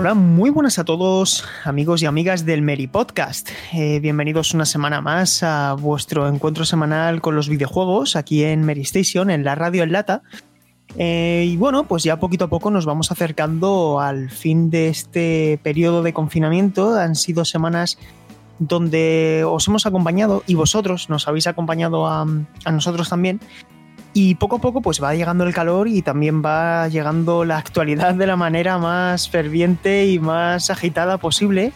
Hola, muy buenas a todos amigos y amigas del Meri Podcast. Eh, bienvenidos una semana más a vuestro encuentro semanal con los videojuegos aquí en Meri Station, en la radio en lata. Eh, y bueno, pues ya poquito a poco nos vamos acercando al fin de este periodo de confinamiento. Han sido semanas donde os hemos acompañado y vosotros nos habéis acompañado a, a nosotros también y poco a poco pues va llegando el calor y también va llegando la actualidad de la manera más ferviente y más agitada posible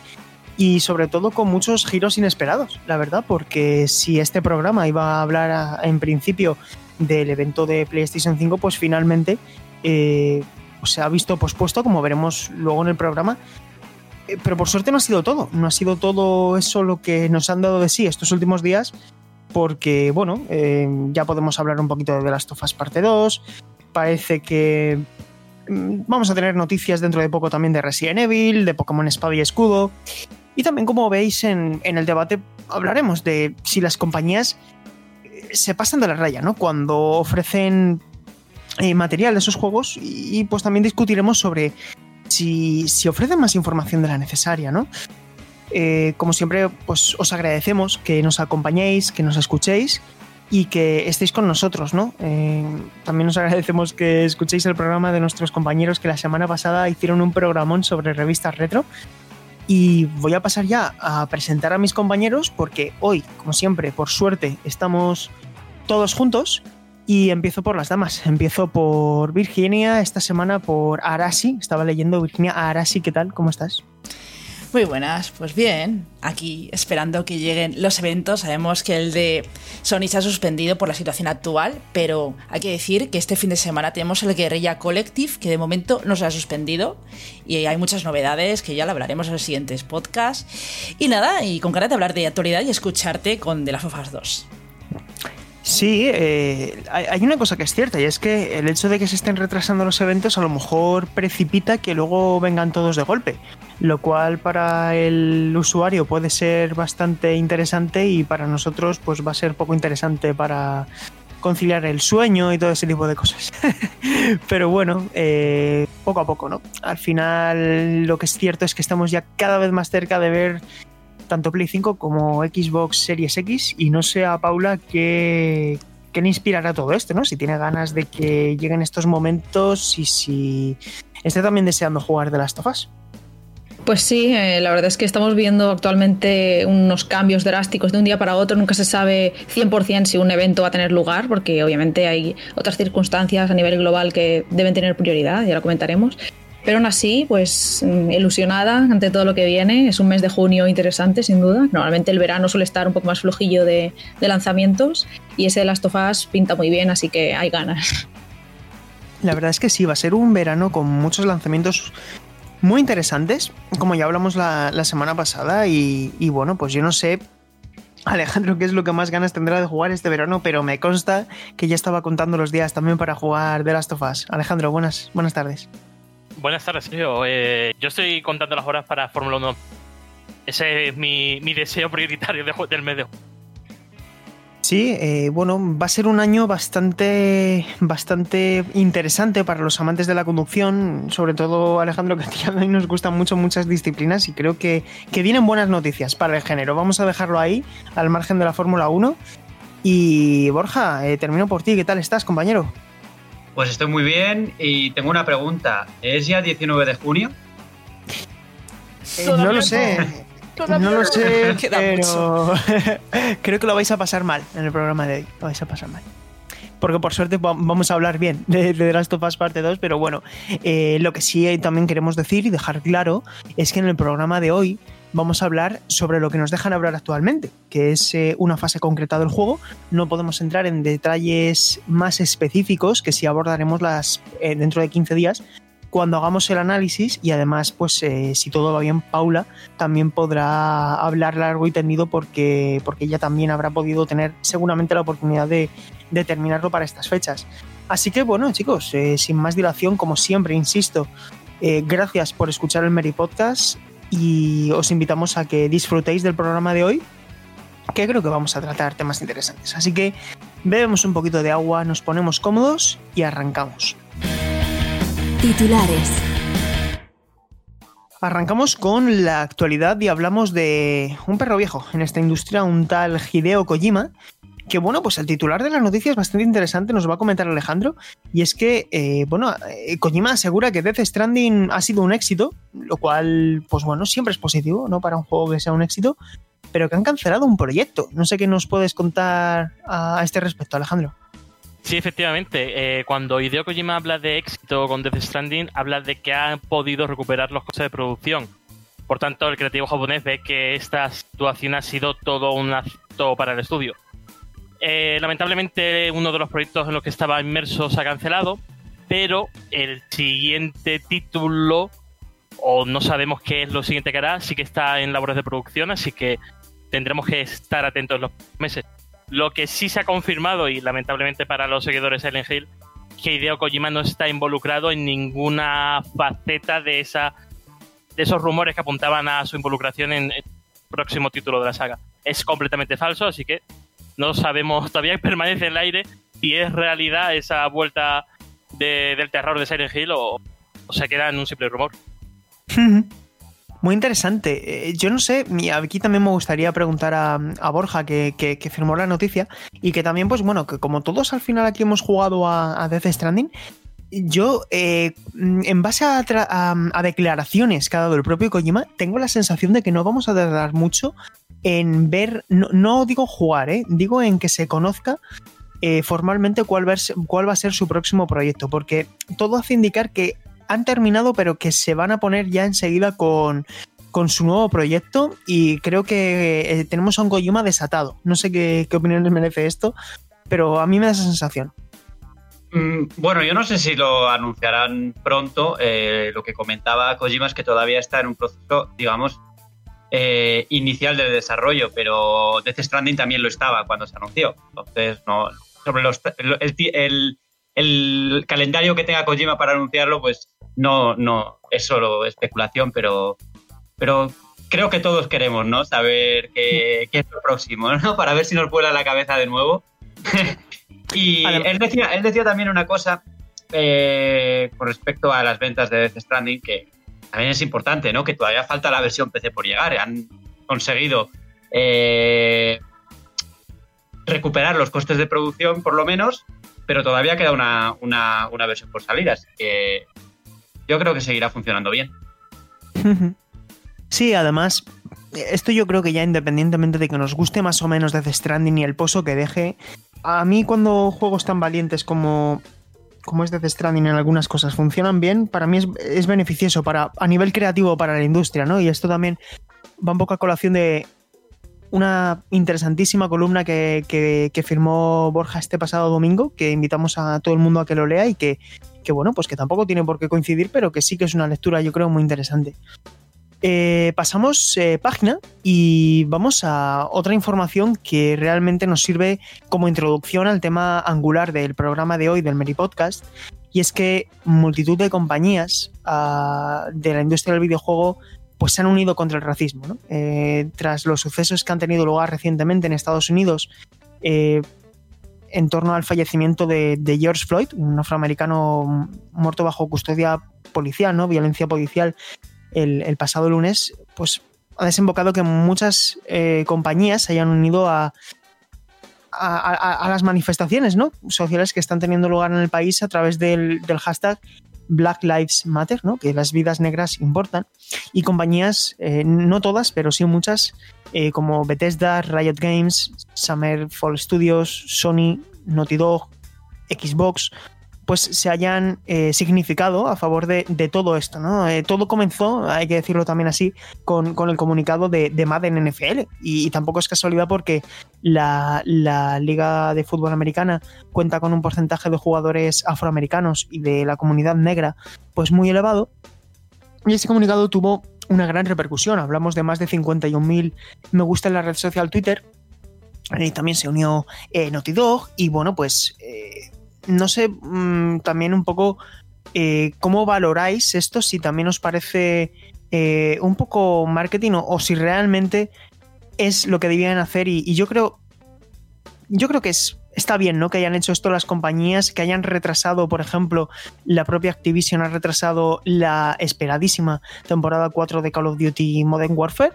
y sobre todo con muchos giros inesperados, la verdad, porque si este programa iba a hablar en principio del evento de PlayStation 5, pues finalmente eh, pues se ha visto pospuesto, como veremos luego en el programa. Eh, Pero por suerte no ha sido todo, no ha sido todo eso lo que nos han dado de sí estos últimos días, porque, bueno, eh, ya podemos hablar un poquito de The Last of Us Parte 2. Parece que mm, vamos a tener noticias dentro de poco también de Resident Evil, de Pokémon Espada y Escudo. Y también, como veis en, en el debate, hablaremos de si las compañías eh, se pasan de la raya, ¿no? Cuando ofrecen eh, material de esos juegos y, y, pues también discutiremos sobre si, si ofrecen más información de la necesaria, ¿no? Eh, como siempre, pues os agradecemos que nos acompañéis, que nos escuchéis y que estéis con nosotros, ¿no? Eh, también os agradecemos que escuchéis el programa de nuestros compañeros que la semana pasada hicieron un programón sobre revistas retro. Y voy a pasar ya a presentar a mis compañeros porque hoy, como siempre, por suerte, estamos todos juntos. Y empiezo por las damas. Empiezo por Virginia, esta semana por Arasi. Estaba leyendo Virginia Arasi, ¿qué tal? ¿Cómo estás? Muy buenas, pues bien, aquí esperando que lleguen los eventos. Sabemos que el de Sony se ha suspendido por la situación actual, pero hay que decir que este fin de semana tenemos el Guerrilla Collective, que de momento no se ha suspendido, y hay muchas novedades que ya lo hablaremos en los siguientes podcasts. Y nada, y con ganas de hablar de actualidad y escucharte con The Last of Us 2. Sí, eh, hay hay una cosa que es cierta y es que el hecho de que se estén retrasando los eventos a lo mejor precipita que luego vengan todos de golpe, lo cual para el usuario puede ser bastante interesante y para nosotros pues va a ser poco interesante para conciliar el sueño y todo ese tipo de cosas. Pero bueno, eh, poco a poco, ¿no? Al final lo que es cierto es que estamos ya cada vez más cerca de ver tanto Play 5 como Xbox Series X y no sé a Paula qué, qué le inspirará todo esto, ¿no? Si tiene ganas de que lleguen estos momentos y si esté también deseando jugar de las tofas. Pues sí, eh, la verdad es que estamos viendo actualmente unos cambios drásticos de un día para otro. Nunca se sabe 100% si un evento va a tener lugar, porque obviamente hay otras circunstancias a nivel global que deben tener prioridad, ya lo comentaremos. Pero aún así, pues mm, ilusionada ante todo lo que viene. Es un mes de junio interesante, sin duda. Normalmente el verano suele estar un poco más flojillo de, de lanzamientos y ese de Last of Us pinta muy bien, así que hay ganas. La verdad es que sí, va a ser un verano con muchos lanzamientos muy interesantes, como ya hablamos la, la semana pasada, y, bueno, pues yo no sé, Alejandro, qué es lo que más ganas tendrá de jugar este verano, pero me consta que ya estaba contando los días también para jugar The Last of Us. Alejandro, buenas, buenas tardes. Buenas tardes, Sergio. Eh, yo estoy contando las horas para Fórmula 1. Ese es mi, mi deseo prioritario de del mes. Sí, eh, bueno, va a ser un año bastante, bastante interesante para los amantes de la conducción, sobre todo Alejandro, que a ti y a mí nos gustan mucho muchas disciplinas y creo que, que vienen buenas noticias para el género. Vamos a dejarlo ahí, al margen de la Fórmula 1. Y Borja, eh, termino por ti. ¿Qué tal estás, compañero? Pues estoy muy bien y tengo una pregunta. ¿Es ya 19 de junio? Eh, no lo sé. No lo sé, Queda pero creo que lo vais a pasar mal en el programa de hoy. Lo vais a pasar mal. Porque por suerte va- vamos a hablar bien de, The Last of Us parte 2, pero bueno, eh, lo que sí también queremos decir y dejar claro es que en el programa de hoy vamos a hablar sobre lo que nos dejan hablar actualmente, que es eh, una fase concreta del juego. No podemos entrar en detalles más específicos que si abordaremos las eh, dentro de 15 días cuando hagamos el análisis y además pues eh, si todo va bien Paula también podrá hablar largo y tendido porque, porque ella también habrá podido tener seguramente la oportunidad de, de terminarlo para estas fechas. Así que bueno chicos, sin más dilación como siempre insisto, gracias por escuchar el Mary Podcast y os invitamos a que disfrutéis del programa de hoy, que creo que vamos a tratar temas interesantes. Así que bebemos un poquito de agua, nos ponemos cómodos y arrancamos. Titulares. Arrancamos con la actualidad y hablamos de un perro viejo en esta industria, un tal Hideo Kojima, que bueno, pues el titular de la noticia es bastante interesante, nos va a comentar Alejandro, y es que, eh, bueno, eh, Kojima asegura que Death Stranding ha sido un éxito, lo cual, pues bueno, siempre es positivo, ¿no? Para un juego que sea un éxito, pero que han cancelado un proyecto. No sé qué nos puedes contar a, este respecto, Alejandro. Sí, efectivamente. Eh, cuando Hideo Kojima habla de éxito con Death Stranding, habla de que han podido recuperar los costes de producción. Por tanto, el creativo japonés ve que esta situación ha sido todo un acto para el estudio. Eh, lamentablemente uno de los proyectos en los que estaba inmerso se ha cancelado, pero el siguiente título, o no sabemos qué es lo siguiente que hará, sí que está en labores de producción, así que tendremos que estar atentos los meses. Lo que sí se ha confirmado, y lamentablemente para los seguidores de Silent Hill, que Hideo Kojima no está involucrado en ninguna faceta de esa de esos rumores que apuntaban a su involucración en el próximo título de la saga. Es completamente falso, así que no sabemos, todavía permanece en el aire si es realidad esa vuelta del terror de Silent Hill o, se queda en un simple rumor. Muy interesante. Eh, yo no sé, aquí también me gustaría preguntar a, Borja, que, firmó la noticia, y que también, pues bueno, que como todos al final aquí hemos jugado a, Death Stranding, yo, eh, en base a, declaraciones que ha dado el propio Kojima, tengo la sensación de que no vamos a tardar mucho en ver, no, digo jugar, ¿eh? digo en que se conozca eh, formalmente cuál cuál va a ser su próximo proyecto, porque todo hace indicar que han terminado, pero que se van a poner ya enseguida con, con su nuevo proyecto y creo que eh, tenemos a un Kojima desatado. No sé qué, qué opiniones merece esto, pero a mí me da esa sensación. Mm, bueno, yo no sé si lo anunciarán pronto. lo que comentaba Kojima es que todavía está en un proceso, digamos, eh, inicial del desarrollo, pero Death Stranding también lo estaba cuando se anunció. Entonces, no, sobre los, el, el, calendario que tenga Kojima para anunciarlo, pues no, no es solo especulación, pero, pero creo que todos queremos, ¿no? Saber qué, es lo próximo, ¿no? Para ver si nos vuela la cabeza de nuevo. y él decía, él decía también una cosa eh, con respecto a las ventas de Death Stranding, que también es importante, ¿no? Que todavía falta la versión PC por llegar. Han conseguido eh, recuperar los costes de producción, por lo menos, pero todavía queda una, versión por salir, así que yo creo que seguirá funcionando bien. Sí, además, esto yo creo que ya independientemente de que nos guste más o menos Death Stranding y el pozo que deje, a mí cuando juegos tan valientes como como es Death Stranding en algunas cosas funcionan bien, para mí es, beneficioso para, a nivel creativo para la industria, ¿no? Y esto también va un poco a colación de una interesantísima columna que, que, firmó Borja este pasado domingo, que invitamos a todo el mundo a que lo lea y que, que, bueno, pues que tampoco tiene por qué coincidir, pero que sí que es una lectura, yo creo, muy interesante. Eh, pasamos eh, página y vamos a otra información que realmente nos sirve como introducción al tema angular del programa de hoy del Meri Podcast. Y es que multitud de compañías ah, de la industria del videojuego pues se han unido contra el racismo. Eh, tras los sucesos que han tenido lugar recientemente en Estados Unidos en torno al fallecimiento de, George Floyd, un afroamericano muerto bajo custodia policial, ¿no? violencia policial el, pasado lunes, pues ha desembocado que muchas eh, compañías se hayan unido a, a, las manifestaciones ¿no? sociales que están teniendo lugar en el país a través del, hashtag Black Lives Matter, ¿no? que las vidas negras importan, y compañías, eh, no todas, pero sí muchas, eh, como Bethesda, Riot Games, Summer Fall Studios, Sony, Naughty Dog, Xbox, pues se hayan eh, significado a favor de, todo esto, ¿no? Eh, todo comenzó, hay que decirlo también así, con, el comunicado de, de Madden NFL. Y, tampoco es casualidad porque la, Liga de Fútbol Americana cuenta con un porcentaje de jugadores afroamericanos y de la comunidad negra, pues muy elevado. Y ese comunicado tuvo una gran repercusión. Hablamos de más de 51.000 me gusta en la red social Twitter. Y también se unió eh, Naughty Dog. Y bueno, pues no sé mm, también un poco eh, cómo valoráis esto, si también os parece eh, un poco marketing o, si realmente es lo que debían hacer y, yo creo yo creo que es, está bien, ¿no? Que hayan hecho esto las compañías, que hayan retrasado, por ejemplo, la propia Activision ha retrasado la esperadísima temporada 4 de Call of Duty Modern Warfare.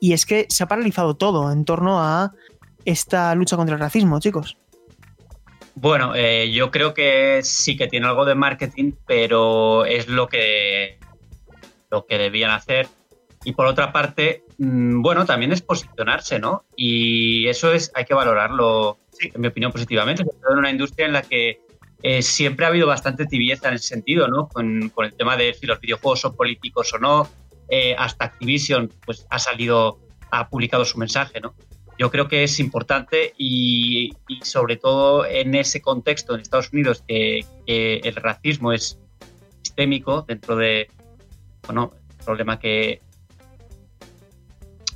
Y es que se ha paralizado todo en torno a esta lucha contra el racismo, chicos. Bueno, eh, yo creo que sí que tiene algo de marketing, pero es lo que, lo que debían hacer. Y por otra parte, mm, bueno, también es posicionarse, ¿no? Y eso es, hay que valorarlo, en mi opinión, positivamente, sobre todo en una industria en la que eh, siempre ha habido bastante tibieza en ese sentido, ¿no? Con, con, el tema de si los videojuegos son políticos o no. Eh, hasta Activision, pues ha salido, ha publicado su mensaje, ¿no? Yo creo que es importante y, sobre todo en ese contexto en Estados Unidos que, el racismo es sistémico dentro de, bueno, el problema que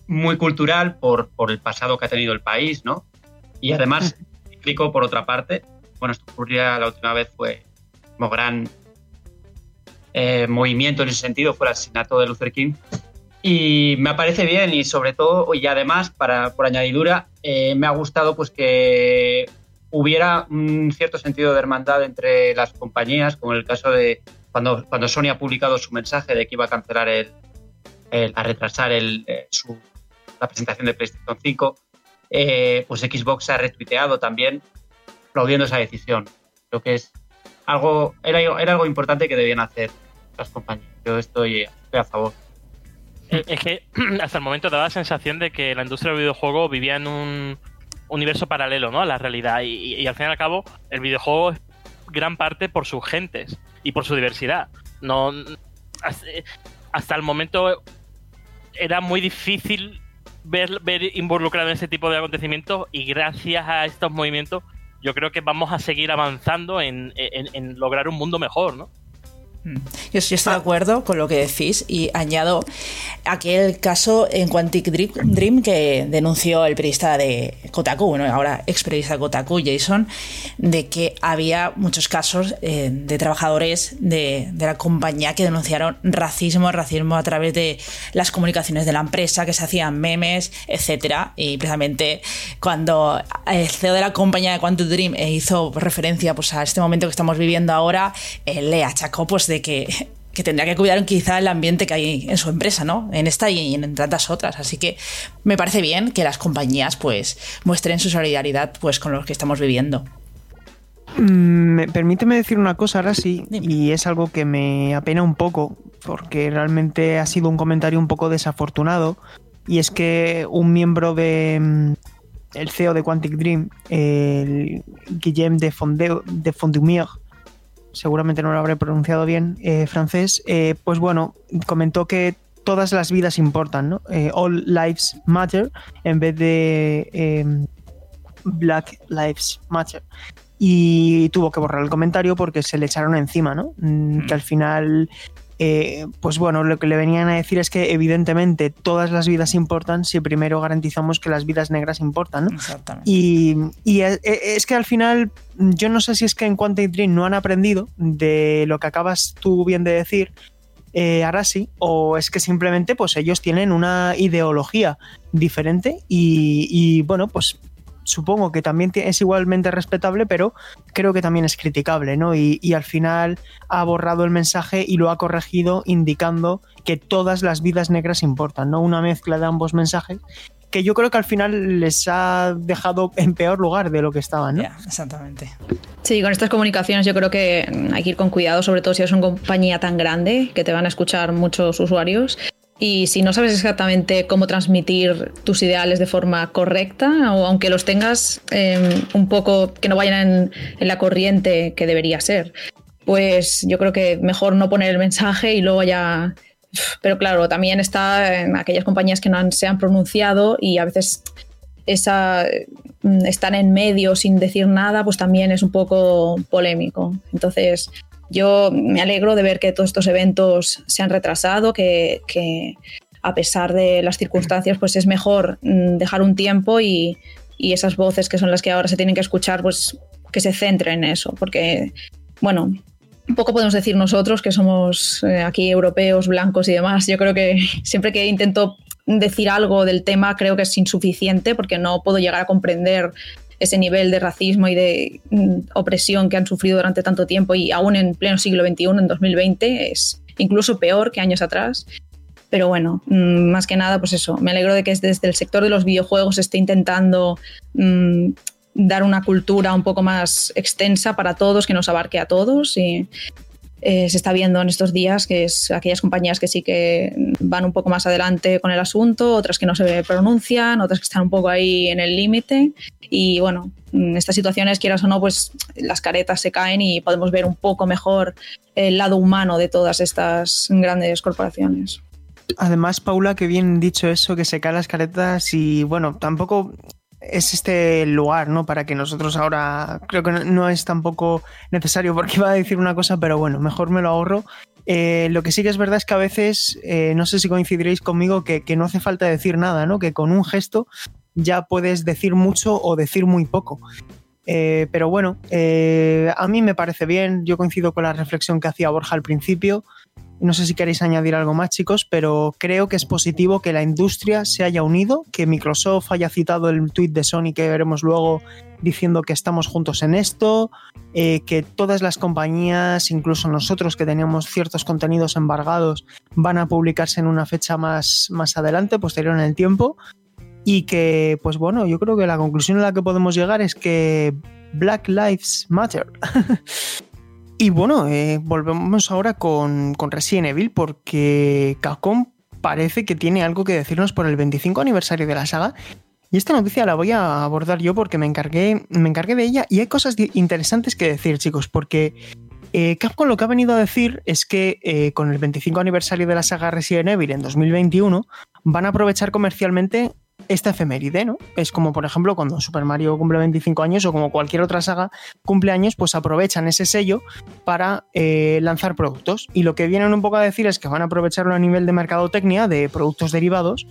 muy cultural por, por el pasado que ha tenido el país, ¿no? Y además, explico por otra parte, bueno, esto ocurría la última vez fue como gran eh, movimiento en ese sentido, fue el asesinato de Luther King, y me parece bien y sobre todo, y además, para, por añadidura, eh, me ha gustado pues que hubiera un cierto sentido de hermandad entre las compañías, como en el caso de cuando, cuando Sony ha publicado su mensaje de que iba a cancelar el, a retrasar el, eh, su, la presentación de PlayStation 5, eh, pues Xbox ha retuiteado también aplaudiendo esa decisión. Creo que es algo, era, era algo importante que debían hacer las compañías. Yo estoy a favor. Eh, es que hasta el momento daba la sensación de que la industria del videojuego vivía en un universo paralelo ¿no? a la realidad y, al fin y al cabo el videojuego es gran parte por sus gentes y por su diversidad. No, hasta el momento era muy difícil ver, ver involucrado en ese tipo de acontecimientos y gracias a estos movimientos yo creo que vamos a seguir avanzando en, en lograr un mundo mejor, ¿no? Mm. Yo, estoy de acuerdo con lo que decís y añado aquel caso en Quantic Dream que denunció el periodista de Kotaku, bueno, ahora ex periodista de Kotaku, Jason, de que había muchos casos eh, de trabajadores de, la compañía que denunciaron racismo, racismo a través de las comunicaciones de la empresa, que se hacían memes, etcétera. Y precisamente cuando el CEO de la compañía de Quantic Dream hizo referencia pues, a este momento que estamos viviendo ahora, le achacó pues de que, tendría que cuidar quizá el ambiente que hay en su empresa, ¿no? En esta y en tantas otras. Así que me parece bien que las compañías pues muestren su solidaridad pues con lo que estamos viviendo. Mm, permíteme decir una cosa ahora sí, y es algo que me apena un poco, porque realmente ha sido un comentario un poco desafortunado, y es que un miembro de mm, el CEO de Quantic Dream, el Guillaume de, Fondeu, de Fondumier, seguramente no lo habré pronunciado bien, eh, francés, eh, pues bueno, comentó que todas las vidas importan, ¿no? Eh, all lives matter en vez de em, Black Lives Matter. Y tuvo que borrar el comentario porque se le echaron encima, ¿no? Mm, que al final eh, pues bueno, lo que le venían a decir es que evidentemente todas las vidas importan si primero garantizamos que las vidas negras importan, ¿no? Exactamente. Y, es que al final, yo no sé si es que en Quantum Dream no han aprendido de lo que acabas tú bien de decir, eh, Arasi, o es que simplemente pues ellos tienen una ideología diferente y, y bueno, pues supongo que también es igualmente respetable, pero creo que también es criticable, ¿no? Y, al final ha borrado el mensaje y lo ha corregido indicando que todas las vidas negras importan, ¿no? Una mezcla de ambos mensajes que yo creo que al final les ha dejado en peor lugar de lo que estaban. ¿no? exactamente. Sí, con estas comunicaciones yo creo que hay que ir con cuidado, sobre todo si es una compañía tan grande que te van a escuchar muchos usuarios Y si no sabes exactamente cómo transmitir tus ideales de forma correcta, o aunque los tengas em, un poco que no vayan en, la corriente que debería ser, pues yo creo que mejor no poner el mensaje y luego ya. Pero claro, también está en aquellas compañías que no han, se han pronunciado y a veces esa, mm, están en medio sin decir nada, pues también es un poco polémico. Entonces, yo me alegro de ver que todos estos eventos se han retrasado, que, a pesar de las circunstancias, pues es mejor mm, dejar un tiempo y, esas voces que son las que ahora se tienen que escuchar, pues que se centren en eso, porque, bueno, poco podemos decir nosotros que somos eh, aquí europeos, blancos y demás. Yo creo que siempre que intento decir algo del tema creo que es insuficiente porque no puedo llegar a comprender ese nivel de racismo y de mm, opresión que han sufrido durante tanto tiempo y aún en pleno siglo XXI, en 2020, es incluso peor que años atrás. Pero bueno, mm, más que nada, pues eso, me alegro de que desde el sector de los videojuegos esté intentando mm, dar una cultura un poco más extensa para todos, que nos abarque a todos y eh, se está viendo en estos días que es aquellas compañías que sí que van un poco más adelante con el asunto, otras que no se pronuncian, otras que están un poco ahí en el límite. Y bueno, en estas situaciones, quieras o no, pues las caretas se caen y podemos ver un poco mejor el lado humano de todas estas grandes corporaciones. Además, Paula, que bien dicho eso, que se caen las caretas y bueno, tampoco es este lugar, ¿no? Para que nosotros ahora, creo que no, es tampoco necesario porque iba a decir una cosa, pero bueno, mejor me lo ahorro. Eh, lo que sí que es verdad es que a veces, eh, no sé si coincidiréis conmigo, que, no hace falta decir nada, ¿no? Que con un gesto ya puedes decir mucho o decir muy poco. Eh, pero bueno, a mí me parece bien, yo coincido con la reflexión que hacía Borja al principio. No sé si queréis añadir algo más, chicos, pero creo que es positivo que la industria se haya unido, que Microsoft haya citado el tweet de Sony que veremos luego diciendo que estamos juntos en esto, eh, que todas las compañías, incluso nosotros que teníamos ciertos contenidos embargados, van a publicarse en una fecha más, más adelante, posterior en el tiempo, y que, pues bueno, yo creo que la conclusión a la que podemos llegar es que Black Lives Matter. Y bueno, eh, volvemos ahora con, con, Resident Evil porque Capcom parece que tiene algo que decirnos por el 25 aniversario de la saga. Y esta noticia la voy a abordar yo porque me encargué, me encargué de ella y hay cosas interesantes que decir, chicos, porque eh, Capcom lo que ha venido a decir es que eh, con el 25 aniversario de la saga Resident Evil en 2021 van a aprovechar comercialmente esta efeméride, ¿no? Es como, por ejemplo, cuando Super Mario cumple 25 años o como cualquier otra saga cumple años, pues aprovechan ese sello para eh, lanzar productos. Y lo que vienen un poco a decir es que van a aprovecharlo a nivel de mercadotecnia, de productos derivados,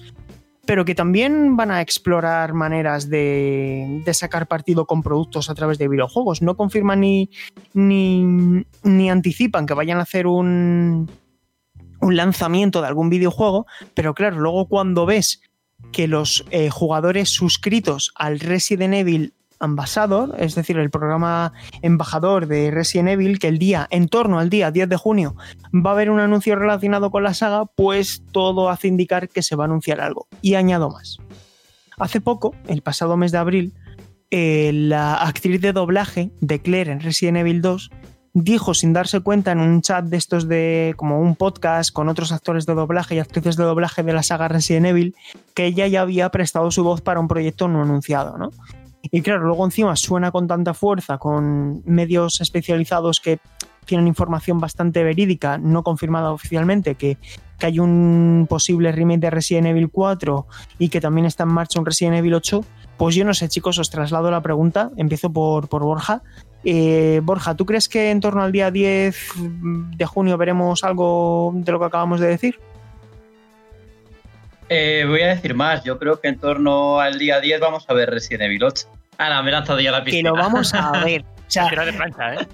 pero que también van a explorar maneras de, sacar partido con productos a través de videojuegos. No confirman ni, ni, ni anticipan que vayan a hacer un, un lanzamiento de algún videojuego, pero claro, luego cuando ves que los eh, jugadores suscritos al Resident Evil Ambassador, es decir, el programa embajador de Resident Evil, que el día, en torno al día 10 de junio, va a haber un anuncio relacionado con la saga, pues todo hace indicar que se va a anunciar algo. Y añado más. Hace poco, el pasado mes de abril, eh, la actriz de doblaje de Claire en Resident Evil 2 dijo sin darse cuenta en un chat de estos de como un podcast con otros actores de doblaje y actrices de doblaje de la saga Resident Evil que ella ya había prestado su voz para un proyecto no anunciado, ¿no? Y claro, luego encima suena con tanta fuerza, con medios especializados que tienen información bastante verídica, no confirmada oficialmente, que, que hay un posible remake de Resident Evil 4 y que también está en marcha un Resident Evil 8, pues yo no sé, chicos, os traslado la pregunta, empiezo por, por Borja. Eh, Borja, ¿tú crees que en torno al día 10 de junio veremos algo de lo que acabamos de decir? Eh, voy a decir más, yo creo que en torno al día 10 vamos a ver Resident Evil 8. Ah, no, me he lanzado ya la piscina. Que lo vamos a ver. O sea, de plancha, ¿eh?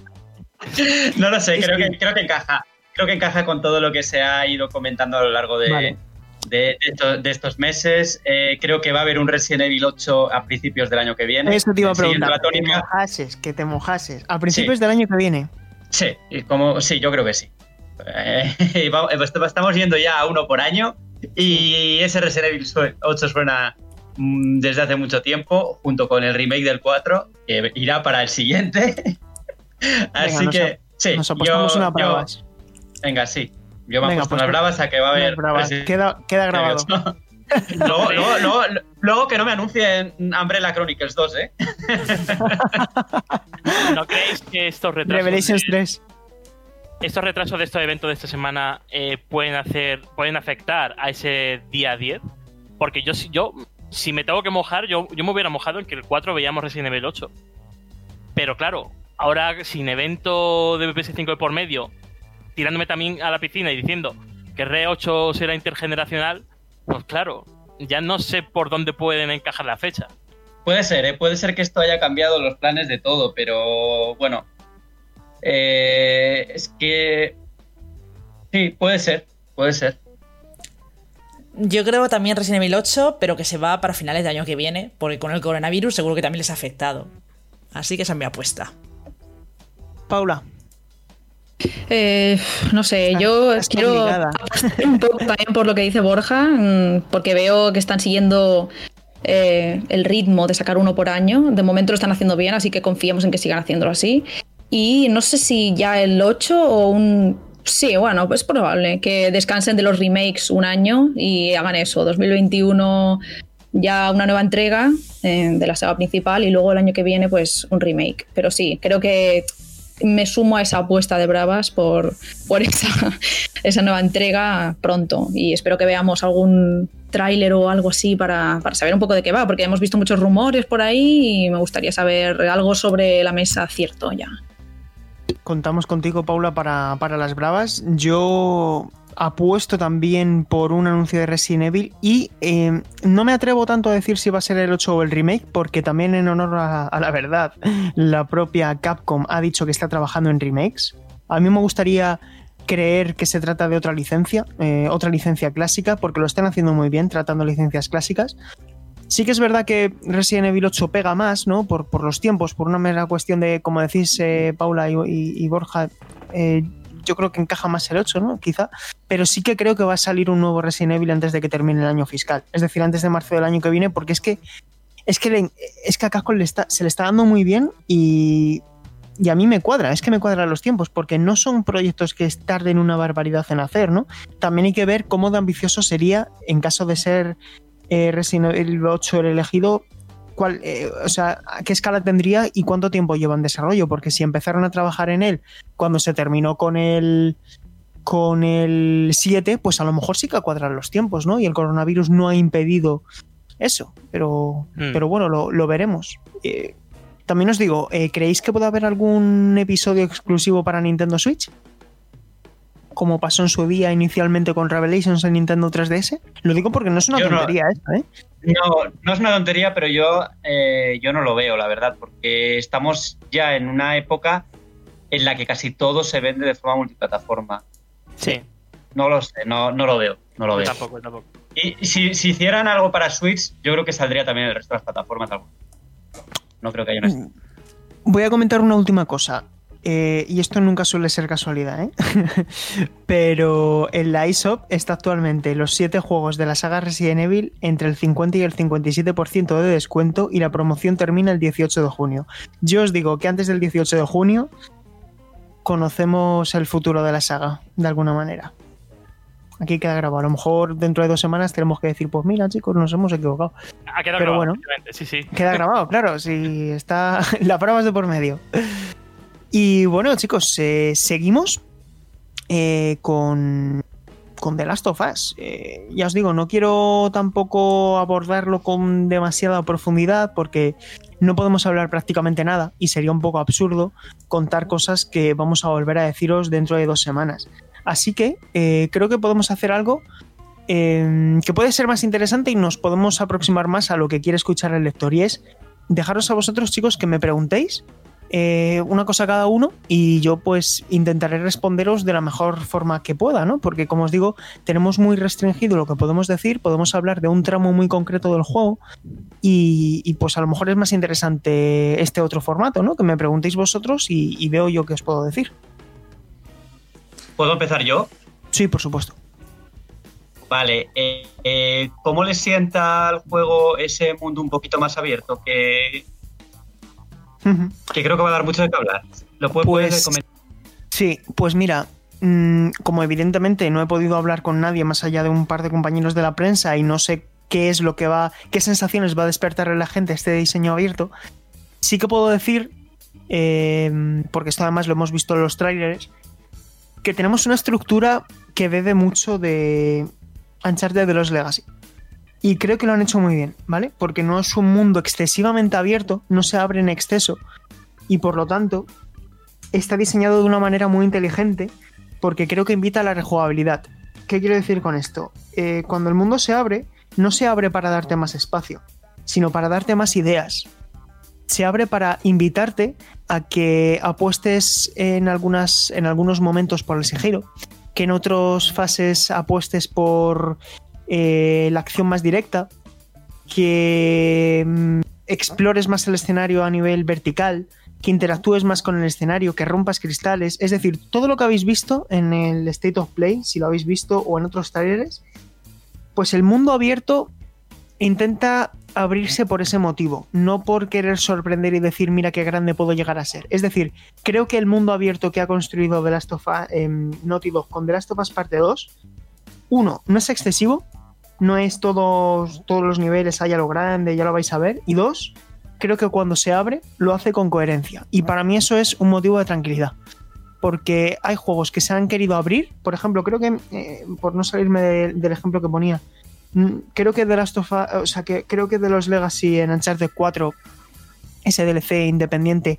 no lo sé, creo que, creo que encaja. Creo que encaja con todo lo que se ha ido comentando a lo largo de, de, estos, meses. Eh, creo que va a haber un Resident Evil 8 a principios del año que viene. Eso te iba a preguntar. Que te mojases, que te mojases. A principios del año que viene. Sí, como, sí, yo creo que sí. Eh, estamos yendo ya a uno por año y ese Resident Evil 8 suena mm, desde hace mucho tiempo, junto con el remake del 4, que irá para el siguiente. Así que, sí, nos apostamos una prueba. Venga, sí. Yo me he puesto pues unas bravas a que va a haber. Bravas. Queda, queda grabado. luego, luego, luego, luego, que no me anuncien Umbrella Chronicles 2, ¿eh? ¿No creéis que estos retrasos. Revelations de, 3. Estos retrasos de estos eventos de esta semana eh, pueden hacer. pueden afectar a ese día 10? Porque yo, si- yo si me tengo que mojar, yo, yo me hubiera mojado en que el 4 veíamos Resident Evil 8. Pero claro, ahora sin evento de PS5 de por medio, tirándome también a la piscina y diciendo que R8 será intergeneracional, pues claro, ya no sé por dónde pueden encajar la fecha. Puede ser, ¿eh? puede ser que esto haya cambiado los planes de todo, pero bueno. Eh, es que. Sí, puede ser, puede ser. Yo creo también Resident Evil 8, pero que se va para finales de año que viene, porque con el coronavirus seguro que también les ha afectado. Así que esa es mi apuesta. Paula. Eh, no sé, yo quiero obligada. apostar un poco también por lo que dice Borja, mm, porque veo que están siguiendo eh, el ritmo de sacar uno por año. De momento lo están haciendo bien, así que confiemos en que sigan haciéndolo así. Y no sé si ya el 8 o un... Sí, bueno, pues probable que descansen de los remakes un año y hagan eso, 2021 ya una nueva entrega eh, de la saga principal y luego el año que viene pues un remake. Pero sí, creo que me sumo a esa apuesta de Bravas por, por esa, esa nueva entrega pronto y espero que veamos algún tráiler o algo así para, para saber un poco de qué va, porque hemos visto muchos rumores por ahí y me gustaría saber algo sobre la mesa cierto ya. Contamos contigo, Paula, para, para las bravas. Yo apuesto también por un anuncio de Resident Evil y eh, no me atrevo tanto a decir si va a ser el 8 o el remake, porque también en honor a, a la verdad, la propia Capcom ha dicho que está trabajando en remakes. A mí me gustaría creer que se trata de otra licencia, eh, otra licencia clásica, porque lo están haciendo muy bien tratando licencias clásicas. Sí que es verdad que Resident Evil 8 pega más, ¿no? Por, por los tiempos, por una mera cuestión de, como decís, eh, Paula y, Borja, eh, yo creo que encaja más el 8, ¿no? Quizá. Pero sí que creo que va a salir un nuevo Resident Evil antes de que termine el año fiscal. Es decir, antes de marzo del año que viene, porque es que es que, es que a Capcom le está, se le está dando muy bien y, y a mí me cuadra, es que me cuadran los tiempos, porque no son proyectos que tarden una barbaridad en hacer, ¿no? También hay que ver cómo de ambicioso sería en caso de ser eh, Resident Evil 8 el elegido, cuál, eh, o sea, qué escala tendría y cuánto tiempo lleva en desarrollo, porque si empezaron a trabajar en él cuando se terminó con el con el 7, pues a lo mejor sí que cuadran los tiempos, ¿no? Y el coronavirus no ha impedido eso, pero, Hmm. pero bueno, lo, lo veremos. Eh, también os digo, eh, ¿creéis que puede haber algún episodio exclusivo para Nintendo Switch? Como pasó en su día inicialmente con Revelations en Nintendo 3DS. Lo digo porque no es una Yo no- tontería esto, ¿eh? No, no es una tontería, pero yo, eh, yo no lo veo, la verdad, porque estamos ya en una época en la que casi todo se vende de forma multiplataforma. Sí, No lo sé, no, no lo veo, no lo veo. tampoco, tampoco. Y si, si hicieran algo para Switch, yo creo que saldría también el resto de las plataformas. algo. No creo que haya una... Voy a comentar una última cosa. Eh, y esto nunca suele ser casualidad, ¿eh? Pero en la eShop está actualmente los 7 juegos de la saga Resident Evil entre el 50 y el 57% de descuento y la promoción termina el 18 de junio. Yo os digo que antes del 18 de junio conocemos el futuro de la saga, de alguna manera. Aquí queda grabado. A lo mejor dentro de dos semanas tenemos que decir, pues mira chicos, nos hemos equivocado. Ha quedado Pero grabado, bueno. sí, sí. Queda grabado, claro, si está la prueba es de por medio. Y bueno, chicos, eh, seguimos eh, con, con The Last of Us. Eh, ya os digo, no quiero tampoco abordarlo con demasiada profundidad porque no podemos hablar prácticamente nada y sería un poco absurdo contar cosas que vamos a volver a deciros dentro de dos semanas. Así que creo que podemos hacer algo eh, que puede ser más interesante y nos podemos aproximar más a lo que quiere escuchar el lector y es dejaros a vosotros chicos que me preguntéis eh, una cosa cada uno y yo pues intentaré responderos de la mejor forma que pueda, ¿no? Porque como os digo, tenemos muy restringido lo que podemos decir, podemos hablar de un tramo muy concreto del juego y, y, pues a lo mejor es más interesante este otro formato, ¿no? Que me preguntéis vosotros y, y veo yo qué os puedo decir. ¿Puedo empezar yo? Sí, por supuesto. Vale, eh, eh, ¿cómo le sienta al juego ese mundo un poquito más abierto? Que, Que creo que va a dar mucho de qué hablar. ¿Lo puedes Pues-? Sí, pues mira, mm, como evidentemente no he podido hablar con nadie más allá de un par de compañeros de la prensa y no sé qué es lo que va, qué sensaciones va a despertar en la gente este diseño abierto, sí que puedo decir, eh, porque esto además lo hemos visto en los trailers, que tenemos una estructura que bebe mucho de Uncharted de los Legacy. Y creo que lo han hecho muy bien, ¿vale? Porque no es un mundo excesivamente abierto, no se abre en exceso. Y por lo tanto, está diseñado de una manera muy inteligente porque creo que invita a la rejugabilidad. ¿Qué quiero decir con esto? Eh, cuando el mundo se abre, no se abre para darte más espacio, sino para darte más ideas. Se abre para invitarte a que apuestes en, algunas, en algunos momentos por el sigilo, que en otras fases apuestes por eh, la acción más directa, que mm, explores más el escenario a nivel vertical, que interactúes más con el escenario, que rompas cristales, es decir, todo lo que habéis visto en el State of Play, si lo habéis visto o en otros trailers, pues el mundo abierto intenta abrirse por ese motivo, no por querer sorprender y decir, mira qué grande puedo llegar a ser. Es decir, creo que el mundo abierto que ha construido The Last of Us, eh, Naughty con The Last of Us Parte 2, uno, no es excesivo, no es todos, todos los niveles allá lo grande, ya lo vais a ver, y dos, creo que cuando se abre lo hace con coherencia. Y para mí eso es un motivo de tranquilidad. Porque hay juegos que se han querido abrir. Por ejemplo, creo que, eh, por no salirme de- del ejemplo que ponía, mm, creo que de Us- o sea, que creo que de los Legacy en Uncharted 4, ese DLC independiente,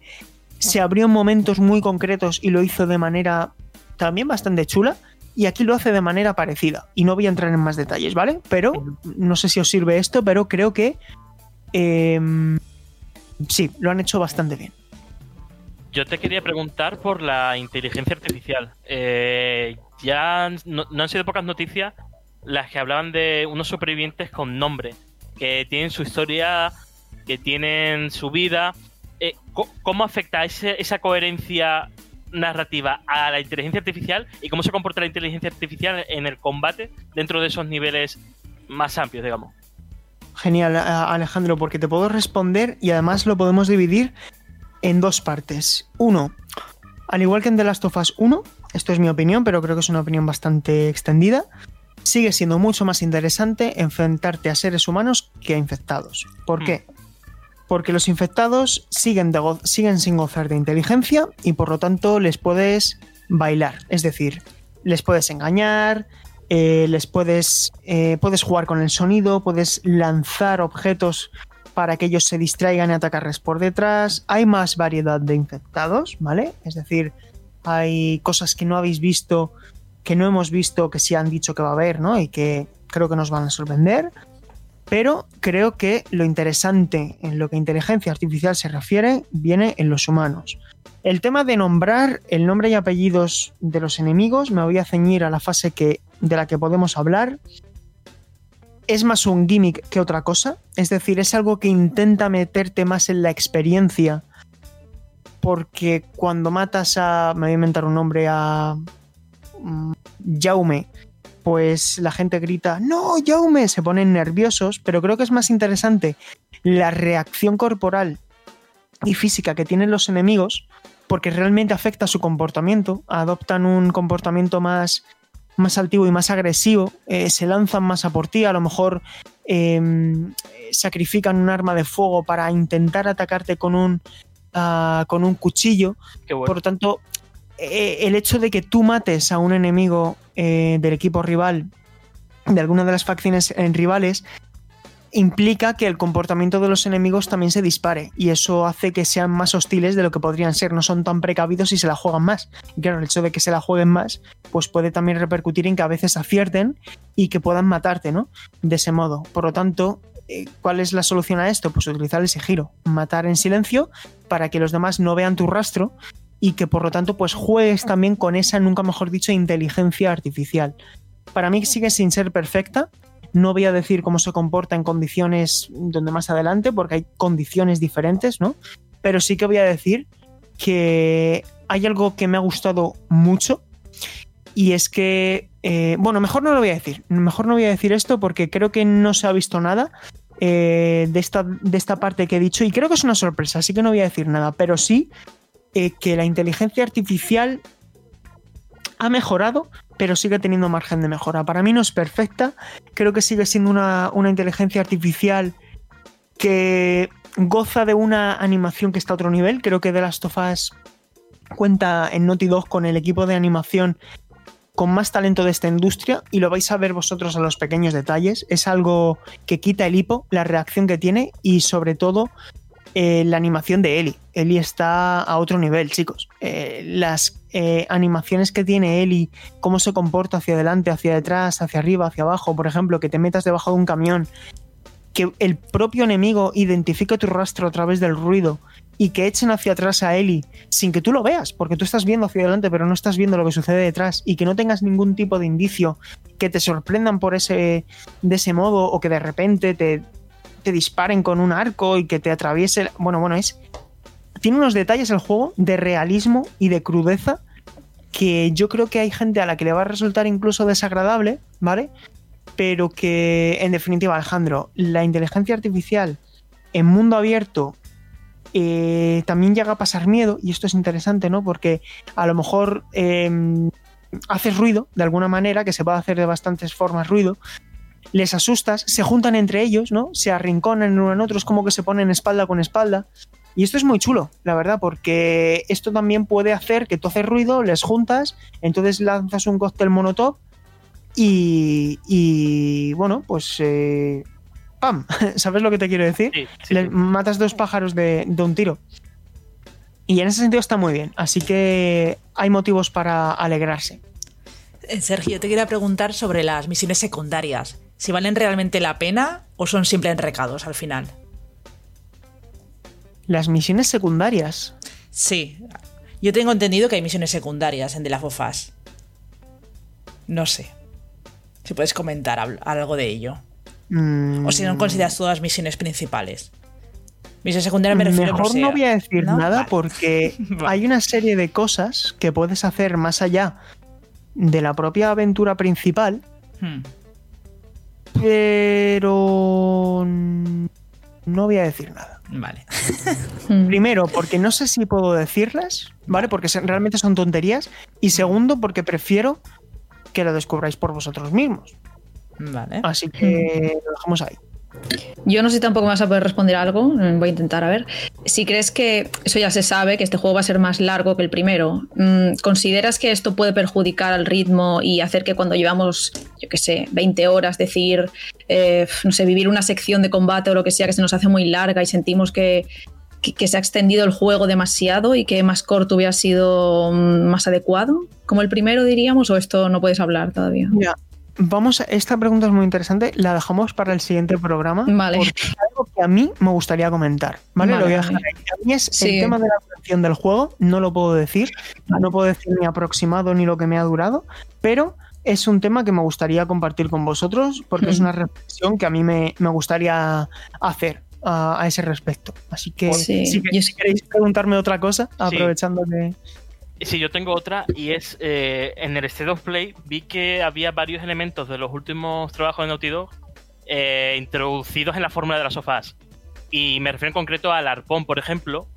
se abrió en momentos muy concretos y lo hizo de manera también bastante chula. Y aquí lo hace de manera parecida. Y no voy a entrar en más detalles, ¿vale? Pero no sé si os sirve esto, pero creo que em, sí, lo han hecho bastante bien. Yo te quería preguntar por la inteligencia artificial. Eh, ya no, han sido pocas noticias las que hablaban de unos supervivientes con nombre, que tienen su historia, que tienen su vida. Eh, ¿Cómo afecta ese- esa coherencia narrativa a la inteligencia artificial y cómo se comporta la inteligencia artificial en el combate dentro de esos niveles más amplios, digamos? Genial, a- Alejandro, porque te puedo responder y además lo podemos dividir en dos partes. Uno, al igual que en The Last of Us 1, esto es mi opinión, pero creo que es una opinión bastante extendida, sigue siendo mucho más interesante enfrentarte a seres humanos que a infectados. ¿Por Hmm. qué? Porque los infectados siguen, sin gozar de inteligencia y por lo tanto les puedes bailar. Es decir, les puedes engañar, eh, les puedes, eh, puedes jugar con el sonido, puedes lanzar objetos para que ellos se distraigan y atacarles por detrás. Hay más variedad de infectados, ¿vale? Es decir, hay cosas que no habéis visto, que no hemos visto, que sí han dicho que va a haber, ¿no? Y que creo que nos van a sorprender. Pero creo que lo interesante en lo que inteligencia artificial se refiere viene en los humanos. El tema de nombrar el nombre y apellidos de los enemigos, me voy a ceñir a la fase que, de la que podemos hablar. Es más un gimmick que otra cosa. Es decir, es algo que intenta meterte más en la experiencia. Porque cuando matas a. Me voy a inventar un nombre a. mm, Jaume. Pues la gente grita, no, Jaume, se ponen nerviosos, pero creo que es más interesante la reacción corporal y física que tienen los enemigos, porque realmente afecta su comportamiento, adoptan un comportamiento más, más altivo y más agresivo, eh, se lanzan más a por ti, a lo mejor eh, sacrifican un arma de fuego para intentar atacarte con un, ah, con un cuchillo, bueno. por lo tanto, eh, el hecho de que tú mates a un enemigo eh, del equipo rival, de alguna de las facciones eh, rivales, implica que el comportamiento de los enemigos también se dispare y eso hace que sean más hostiles de lo que podrían ser, no son tan precavidos y se la juegan más. Y claro, el hecho de que se la jueguen más, pues puede también repercutir en que a veces acierten y que puedan matarte, ¿no? De ese modo. Por lo tanto, ¿cuál es la solución a esto? Pues utilizar el sigilo, matar en silencio para que los demás no vean tu rastro y que por lo tanto pues juegues también con esa, nunca mejor dicho, inteligencia artificial. Para mí sigue sin ser perfecta, no voy a decir cómo se comporta en condiciones donde más adelante, porque hay condiciones diferentes, ¿no? Pero sí que voy a decir que hay algo que me ha gustado mucho y es que, eh, bueno, mejor no lo voy a decir, mejor no voy a decir esto porque creo que no se ha visto nada eh, de, esta, de esta parte que he dicho y creo que es una sorpresa, así que no voy a decir nada, pero sí eh, que la inteligencia artificial ha mejorado, pero sigue teniendo margen de mejora. Para mí no es perfecta, creo que sigue siendo una, una inteligencia artificial que goza de una animación que está a otro nivel. Creo que The Last of Us cuenta en Naughty Dog con el equipo de animación con más talento de esta industria y lo vais a ver vosotros a los pequeños detalles. Es algo que quita el hipo, la reacción que tiene y sobre todo eh, la animación de Ellie. Ellie está a otro nivel, chicos. Eh, las eh, animaciones que tiene Ellie, cómo se comporta hacia adelante, hacia detrás, hacia arriba, hacia abajo, por ejemplo, que te metas debajo de un camión, que el propio enemigo identifique tu rastro a través del ruido y que echen hacia atrás a Ellie sin que tú lo veas, porque tú estás viendo hacia adelante, pero no estás viendo lo que sucede detrás y que no tengas ningún tipo de indicio que te sorprendan por ese de ese modo o que de repente te, te disparen con un arco y que te atraviese. Bueno, bueno, es tiene unos detalles el juego de realismo y de crudeza que yo creo que hay gente a la que le va a resultar incluso desagradable, ¿vale? Pero que, en definitiva, Alejandro, la inteligencia artificial en mundo abierto eh, también llega a pasar miedo, y esto es interesante, ¿no? Porque a lo mejor eh, haces ruido, de alguna manera, que se puede hacer de bastantes formas ruido, les asustas, se juntan entre ellos, ¿no? Se arrinconan uno en otro, es como que se ponen espalda con espalda. Y esto es muy chulo, la verdad, porque esto también puede hacer que tú haces ruido, les juntas, entonces lanzas un cóctel monotop y, y bueno, pues eh, ¡pam! ¿Sabes lo que te quiero decir? Sí, sí, Le sí. matas dos pájaros de, de un tiro. Y en ese sentido está muy bien, así que hay motivos para alegrarse. Eh, Sergio, yo te quería preguntar sobre las misiones secundarias. Si valen realmente la pena o son simples recados al final. Las misiones secundarias. Sí. Yo tengo entendido que hay misiones secundarias en The Last of Us. No sé. Si puedes comentar al- algo de ello. mm, O si no consideras todas misiones principales. Misiones secundarias me refiero Mejor si- no voy a decir ¿no? nada Vale. porque Vale. hay una serie de cosas que puedes hacer más allá de la propia aventura principal, Hmm. Pero no voy a decir nada. Vale. Mm. Primero, porque no sé si puedo decirlas, ¿vale? Porque realmente son tonterías. Y segundo, porque prefiero que lo descubráis por vosotros mismos. Vale. Así que lo dejamos ahí. Yo no sé tampoco me a poder responder algo, mm, voy a intentar a ver. Si crees que eso ya se sabe, que este juego va a ser más largo que el primero, mm, ¿consideras que esto puede perjudicar al ritmo y hacer que cuando llevamos, yo qué sé, 20 horas, decir, eh, no sé, vivir una sección de combate o lo que sea que se nos hace muy larga y sentimos que, que, se ha extendido el juego demasiado y que más corto hubiera sido mm, más adecuado? ¿Como el primero diríamos o esto no puedes hablar todavía? Mira, vamos, a- esta pregunta es muy interesante. La dejamos para el siguiente programa. Vale. Porque es algo que a mí me gustaría comentar. ¿Vale? Vale, lo voy a dejar ahí. A mí es Sí. el tema de la duración del juego. No lo puedo decir. No puedo decir ni aproximado ni lo que me ha durado. Pero es un tema que me gustaría compartir con vosotros porque es Mm. una reflexión que a mí me, me gustaría hacer a, a ese respecto. Así que Sí, si, que- yo- si queréis preguntarme otra cosa, aprovechando que... Sí, yo tengo otra y es eh, en el State of Play vi que había varios elementos de los últimos trabajos de Naughty Dog eh, introducidos en la fórmula de las sofás. Y me refiero en concreto al arpón, por ejemplo,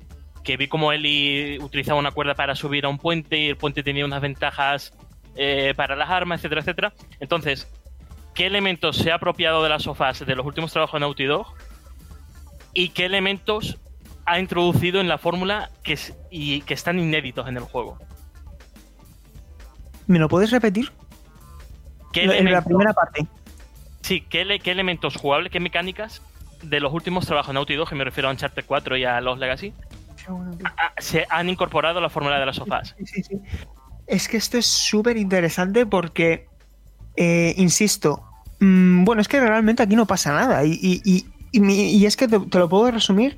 que vi como Ellie utilizaba una cuerda para subir a un puente y el puente tenía unas ventajas eh, para las armas, etcétera, etcétera. Entonces, ¿qué elementos se ha apropiado de las sofás de los últimos trabajos de Naughty Dog? ¿Y qué elementos ha introducido en la fórmula que, es- y que están inéditos en el juego? ¿Me lo puedes repetir? ¿Qué En la primera parte. Sí, ¿qué, ele- qué elementos jugables, qué mecánicas de los últimos trabajos de Naughty Dog, que me refiero a Uncharted 4 y a los Legacy, a- se han incorporado a la fórmula de las sofás? Sí, sí, sí. Es que esto es súper interesante porque, eh, insisto, mm, bueno, es que realmente aquí no pasa nada. Y, y- y- y es que te, te lo puedo resumir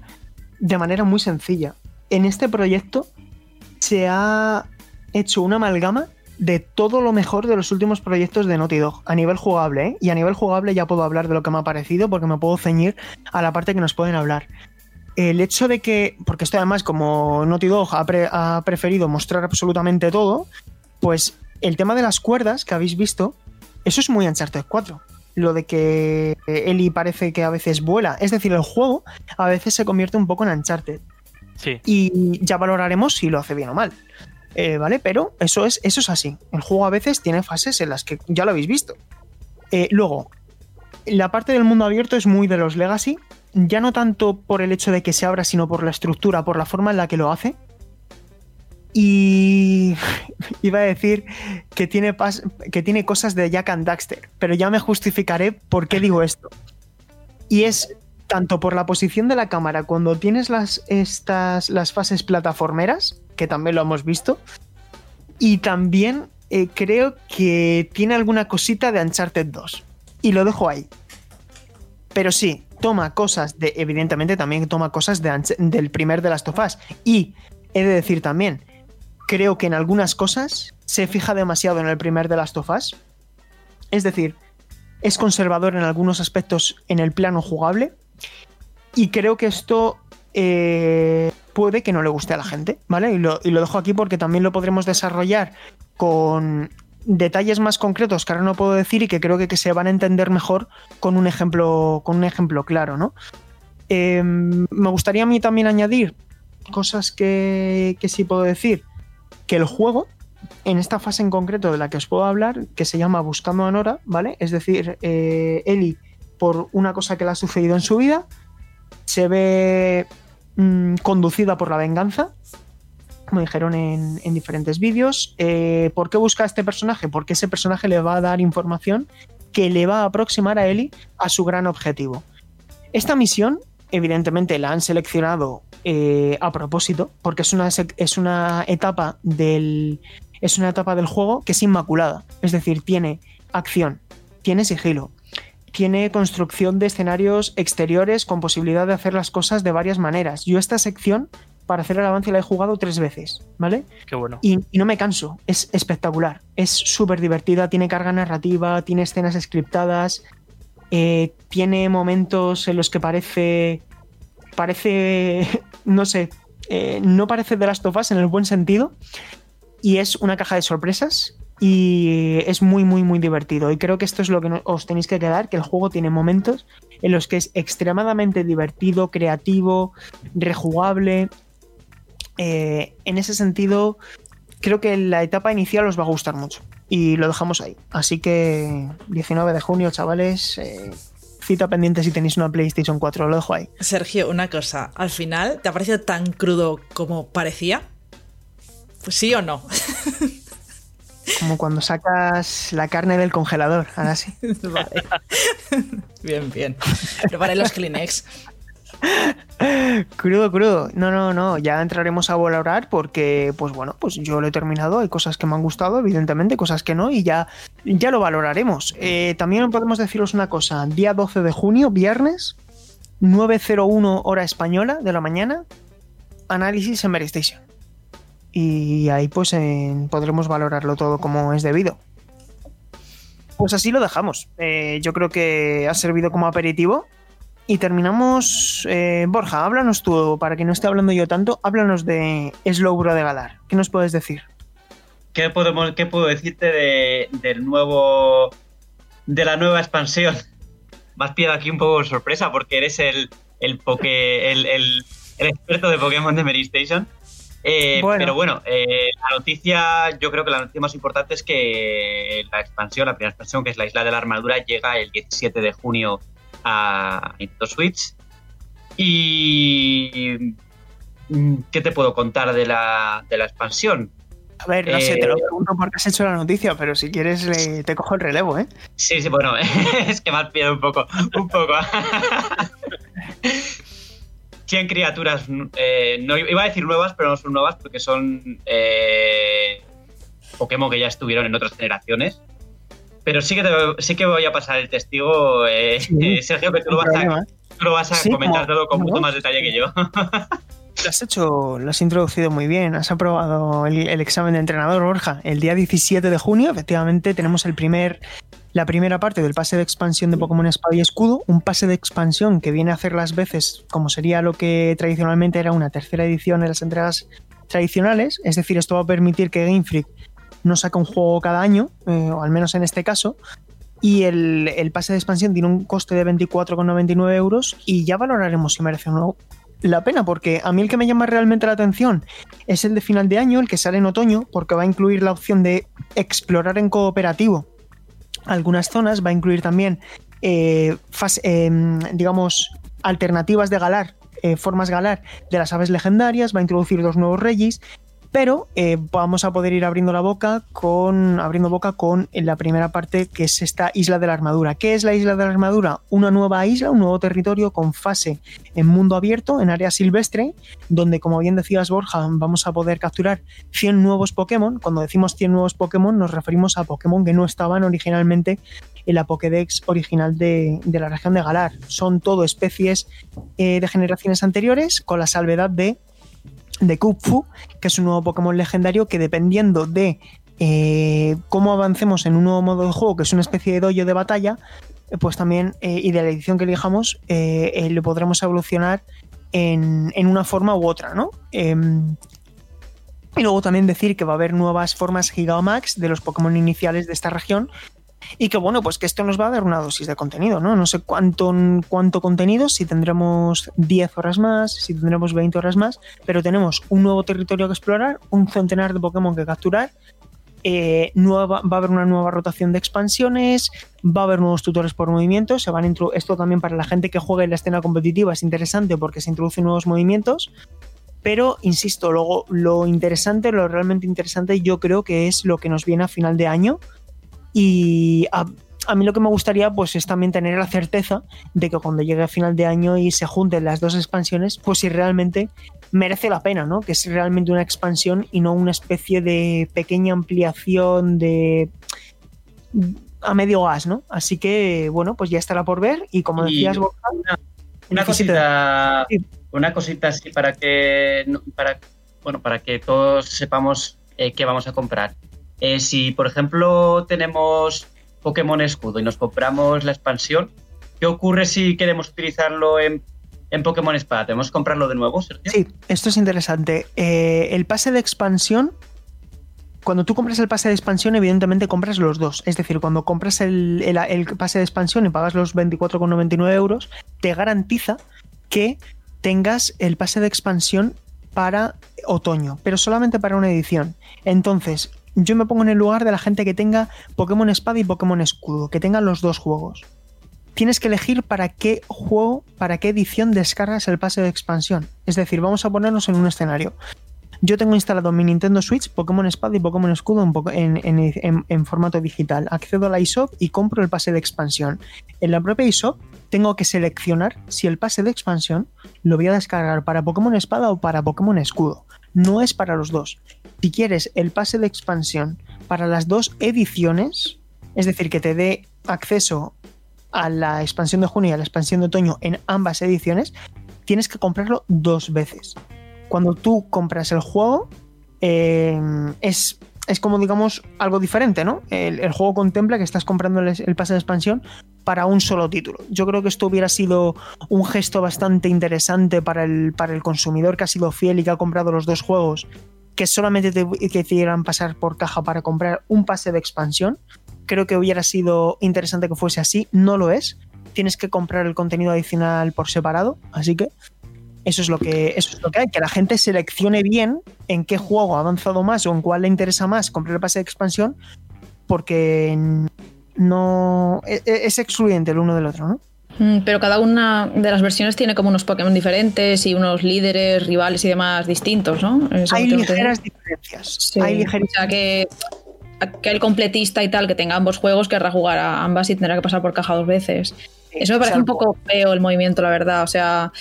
de manera muy sencilla. En este proyecto se ha hecho una amalgama de todo lo mejor de los últimos proyectos de Naughty Dog a nivel jugable, ¿eh? Y a nivel jugable ya puedo hablar de lo que me ha parecido porque me puedo ceñir a la parte que nos pueden hablar el hecho de que, porque esto además como Naughty Dog ha, pre- ha preferido mostrar absolutamente todo, pues el tema de las cuerdas que habéis visto, eso es muy Uncharted 4. Lo de que Ellie parece que a veces vuela, es decir, el juego a veces se convierte un poco en Uncharted Sí. y ya valoraremos si lo hace bien o mal. eh, ¿vale? Pero eso es, eso es así. El juego a veces tiene fases en las que ya lo habéis visto. Eh, luego, la parte del mundo abierto es muy de los Legacy, ya no tanto por el hecho de que se abra, sino por la estructura, por la forma en la que lo hace. Y iba a decir que tiene, que tiene cosas de Jack and Daxter, pero ya me justificaré por qué digo esto. Y es tanto por la posición de la cámara cuando tienes las, estas, las fases plataformeras, que también lo hemos visto, y también eh, creo que tiene alguna cosita de Uncharted 2. Y lo dejo ahí. Pero sí, toma cosas de, evidentemente también toma cosas de, del primer de las tofas. Y he de decir también, creo que en algunas cosas se fija demasiado en el primer de las tofas. Es decir, es conservador en algunos aspectos en el plano jugable y creo que esto eh, puede que no le guste a la gente, ¿vale? Y lo, y lo dejo aquí porque también lo podremos desarrollar con detalles más concretos que ahora no puedo decir y que creo que, que se van a entender mejor con un ejemplo, con un ejemplo claro, ¿no? Em, me gustaría a mí también añadir cosas que, que sí puedo decir. Que el juego, en esta fase en concreto de la que os puedo hablar, que se llama Buscando a Nora, ¿vale? Es decir, eh, por una cosa que le ha sucedido en su vida, se ve mmm, conducida por la venganza, como dijeron en, en diferentes vídeos. Eh, ¿Por qué busca a este personaje? Porque ese personaje le va a dar información que le va a aproximar a Eli a su gran objetivo. Esta misión, evidentemente, la han seleccionado eh, a propósito, porque es una, es una etapa del. Es una etapa del juego que es inmaculada. Es decir, tiene acción, tiene sigilo, tiene construcción de escenarios exteriores con posibilidad de hacer las cosas de varias maneras. Yo esta sección para hacer el avance la he jugado tres veces, ¿vale? Qué bueno. Y, y no me canso, es espectacular, es súper divertida, tiene carga narrativa, tiene escenas scriptadas, eh, tiene momentos en los que parece, parece, no sé, eh, no parece de las tofas en el buen sentido, y es una caja de sorpresas y es muy, muy, muy divertido. Y creo que esto es lo que os tenéis que quedar, que el juego tiene momentos en los que es extremadamente divertido, creativo, rejugable, eh, en ese sentido, creo que la etapa inicial os va a gustar mucho. Y lo dejamos ahí. Así que 19 de junio, chavales. Eh, cita pendiente si tenéis una PlayStation 4. Lo dejo ahí. Sergio, una cosa. Al final, ¿te ha parecido tan crudo como parecía? Pues sí o no. Como cuando sacas la carne del congelador, ahora sí. vale. bien, bien. Preparé los Kleenex. crudo, crudo. No, no, no. Ya entraremos a valorar porque, pues bueno, pues yo lo he terminado. Hay cosas que me han gustado, evidentemente, cosas que no, y ya, ya lo valoraremos. Eh, también podemos deciros una cosa. Día 12 de junio, viernes, 9.01 hora española de la mañana, análisis en Station. Y ahí pues podremos valorarlo todo como es debido. Pues así lo dejamos. Eh, yo creo que ha servido como aperitivo y terminamos. Eh, Borja, háblanos tú, para que no esté hablando yo tanto, háblanos de Slowbro de Galar. ¿Qué nos puedes decir? ¿Qué, podemos, qué puedo decirte de, del nuevo. de la nueva expansión? Me has pillado aquí un poco de sorpresa porque eres el, el, poke, el, el, el experto de Pokémon de Mary Station. Eh, bueno. Pero bueno, eh, la noticia, yo creo que la noticia más importante es que la expansión, la primera expansión, que es la Isla de la Armadura, llega el 17 de junio a Nintendo Switch. Y. ¿Qué te puedo contar de la, de la expansión? A ver, no eh, sé, te lo pregunto porque has hecho la noticia, pero si quieres le, te cojo el relevo, ¿eh? Sí, sí, bueno, es que me has pillado un poco, un poco. 100 criaturas, eh, no iba a decir nuevas, pero no son nuevas porque son eh, Pokémon que ya estuvieron en otras generaciones. Pero sí que, te, sí que voy a pasar el testigo, eh, sí, Sergio, que tú lo vas a, tú lo vas a sí, comentar todo con mucho más detalle que yo. Lo has hecho, lo has introducido muy bien, has aprobado el, el, examen de entrenador, Borja. El día 17 de junio, efectivamente, tenemos el primer, la primera parte del pase de expansión de Pokémon Espada y Escudo, un pase de expansión que viene a hacer las veces como sería lo que tradicionalmente era una tercera edición de las entregas tradicionales, es decir, esto va a permitir que Game Freak no saca un juego cada año, eh, o al menos en este caso, y el, el, pase de expansión tiene un coste de 24,99 euros y ya valoraremos si merece o no la pena, porque a mí el que me llama realmente la atención es el de final de año, el que sale en otoño, porque va a incluir la opción de explorar en cooperativo algunas zonas, va a incluir también, eh, em, digamos, alternativas de galar, eh, formas galar de las aves legendarias, va a introducir dos nuevos reyes pero eh, vamos a poder ir abriendo la boca con abriendo boca con la primera parte que es esta isla de la armadura. ¿Qué es la isla de la armadura? Una nueva isla, un nuevo territorio con fase en mundo abierto, en área silvestre, donde como bien decías Borja, vamos a poder capturar 100 nuevos Pokémon. Cuando decimos 100 nuevos Pokémon nos referimos a Pokémon que no estaban originalmente en la Pokédex original de, la región de Galar. Son todo especies eh, de generaciones anteriores, con la salvedad de de Kupfu, que es un nuevo Pokémon legendario que dependiendo de eh, cómo avancemos en un nuevo modo de juego, que es una especie de dojo de batalla, eh, pues también, eh, y de la edición que elijamos, lo podremos evolucionar en, una forma u otra, ¿no? Em, y luego también decir que va a haber nuevas formas Gigamax de los Pokémon iniciales de esta región, y que bueno, pues que esto nos va a dar una dosis de contenido, ¿no? No sé cuánto, cuánto contenido, si tendremos 10 horas más, si tendremos 20 horas más, pero tenemos un nuevo territorio que explorar, un centenar de Pokémon que capturar, eh, nueva, va a haber una nueva rotación de expansiones, va a haber nuevos tutores por movimiento, se van esto también para la gente que juega en la escena competitiva es interesante porque se introducen nuevos movimientos, pero insisto, luego lo interesante, lo realmente interesante yo creo que es lo que nos viene a final de año, y a, mí lo que me gustaría pues es también tener la certeza de que cuando llegue a final de año y se junten las dos expansiones, pues si realmente merece la pena, ¿no? Que es realmente una expansión y no una especie de pequeña ampliación de a medio gas, ¿no? Así que, bueno, pues ya estará por ver y como decías, una, cosita, una cosita así para que, para, bueno, para que todos sepamos eh, qué vamos a comprar. Eh, si, por ejemplo, tenemos Pokémon Escudo y nos compramos la expansión, ¿qué ocurre si queremos utilizarlo en, Pokémon Espada? ¿Tenemos que comprarlo de nuevo, Sergio? Sí, esto es interesante. Eh, el pase de expansión cuando tú compras el pase de expansión, evidentemente compras los dos. Es decir, cuando compras el, pase de expansión y pagas los 24,99 euros, te garantiza que tengas el pase de expansión para otoño, pero solamente para una edición. Entonces, yo me pongo en el lugar de la gente que tenga Pokémon Espada y Pokémon Escudo, que tengan los dos juegos. Tienes que elegir para qué juego, para qué edición descargas el pase de expansión. Es decir, vamos a ponernos en un escenario. Yo tengo instalado mi Nintendo Switch Pokémon Espada y Pokémon Escudo en, formato digital. Accedo a la eShop y compro el pase de expansión. En la propia eShop tengo que seleccionar si el pase de expansión lo voy a descargar para Pokémon Espada o para Pokémon Escudo. No es para los dos si quieres el pase de expansión para las dos ediciones, es decir, que te dé acceso a la expansión de junio y a la expansión de otoño en ambas ediciones, tienes que comprarlo dos veces. Cuando tú compras el juego, eh, es, es, como digamos algo diferente, ¿no? El, juego contempla que estás comprando el, pase de expansión para un solo título. Yo creo que esto hubiera sido un gesto bastante interesante para el, para el consumidor que ha sido fiel y que ha comprado los dos juegos que solamente te decidieran pasar por caja para comprar un pase de expansión. Creo que hubiera sido interesante que fuese así, no lo es. Tienes que comprar el contenido adicional por separado, así que eso es lo que, eso es lo que hay, que la gente seleccione bien en qué juego ha avanzado más o en cuál le interesa más comprar el pase de expansión, porque no e, e, es excluyente el uno del otro, ¿no? Mm, pero cada una de las versiones tiene como unos Pokémon diferentes y unos líderes, rivales y demás distintos, ¿no? Hay ligeras diferencias. Hay ligeras... O sea, que, que, el completista y tal que tenga ambos juegos querrá jugar a ambas y tendrá que pasar por caja dos veces. Eso me parece un poco feo el movimiento, la verdad. O sea,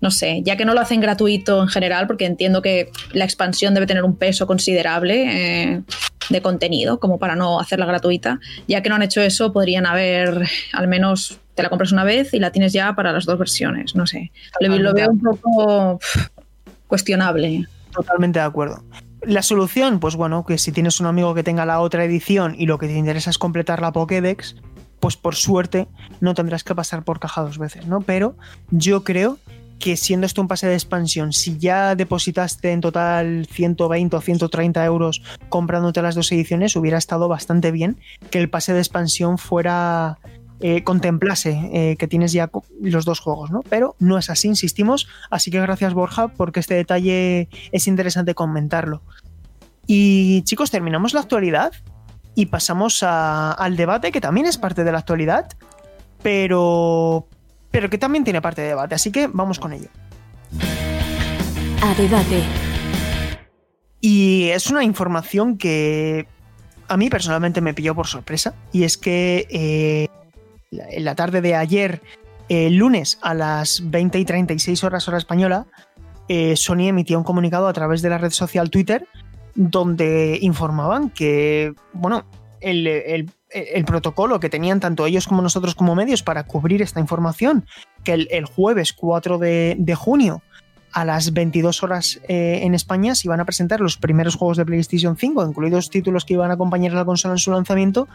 no sé, ya que no lo hacen gratuito en general, porque entiendo que la expansión debe tener un peso considerable eh, de contenido, como para no hacerla gratuita, ya que no han hecho eso, podrían haber al menos te la compras una vez y la tienes ya para las dos versiones. No sé. Lo, veo un poco cuestionable. Totalmente de acuerdo. La solución, pues bueno, que si tienes un amigo que tenga la otra edición y lo que te interesa es completar la Pokédex, pues por suerte no tendrás que pasar por caja dos veces, ¿no? Pero yo creo que siendo esto un pase de expansión, si ya depositaste en total 120 o 130 euros comprándote las dos ediciones, hubiera estado bastante bien que el pase de expansión fuera eh, contemplase eh, que tienes ya los dos juegos, ¿no? Pero no es así, insistimos. Así que gracias, Borja, porque este detalle es interesante comentarlo. Y chicos, terminamos la actualidad y pasamos al debate, que también es parte de la actualidad, pero, pero que también tiene parte de debate. Así que vamos con ello. A debate. Y es una información que a mí personalmente me pilló por sorpresa. Y es que eh, en la tarde de ayer, el lunes a las 20 y 36 horas hora española, eh, Sony emitía un comunicado a través de la red social Twitter donde informaban que, bueno, el, protocolo que tenían tanto ellos como nosotros como medios para cubrir esta información, que el, jueves 4 de, de, junio a las 22 horas eh, en España se iban a presentar los primeros juegos de PlayStation 5, incluidos títulos que iban a acompañar a la consola en su lanzamiento,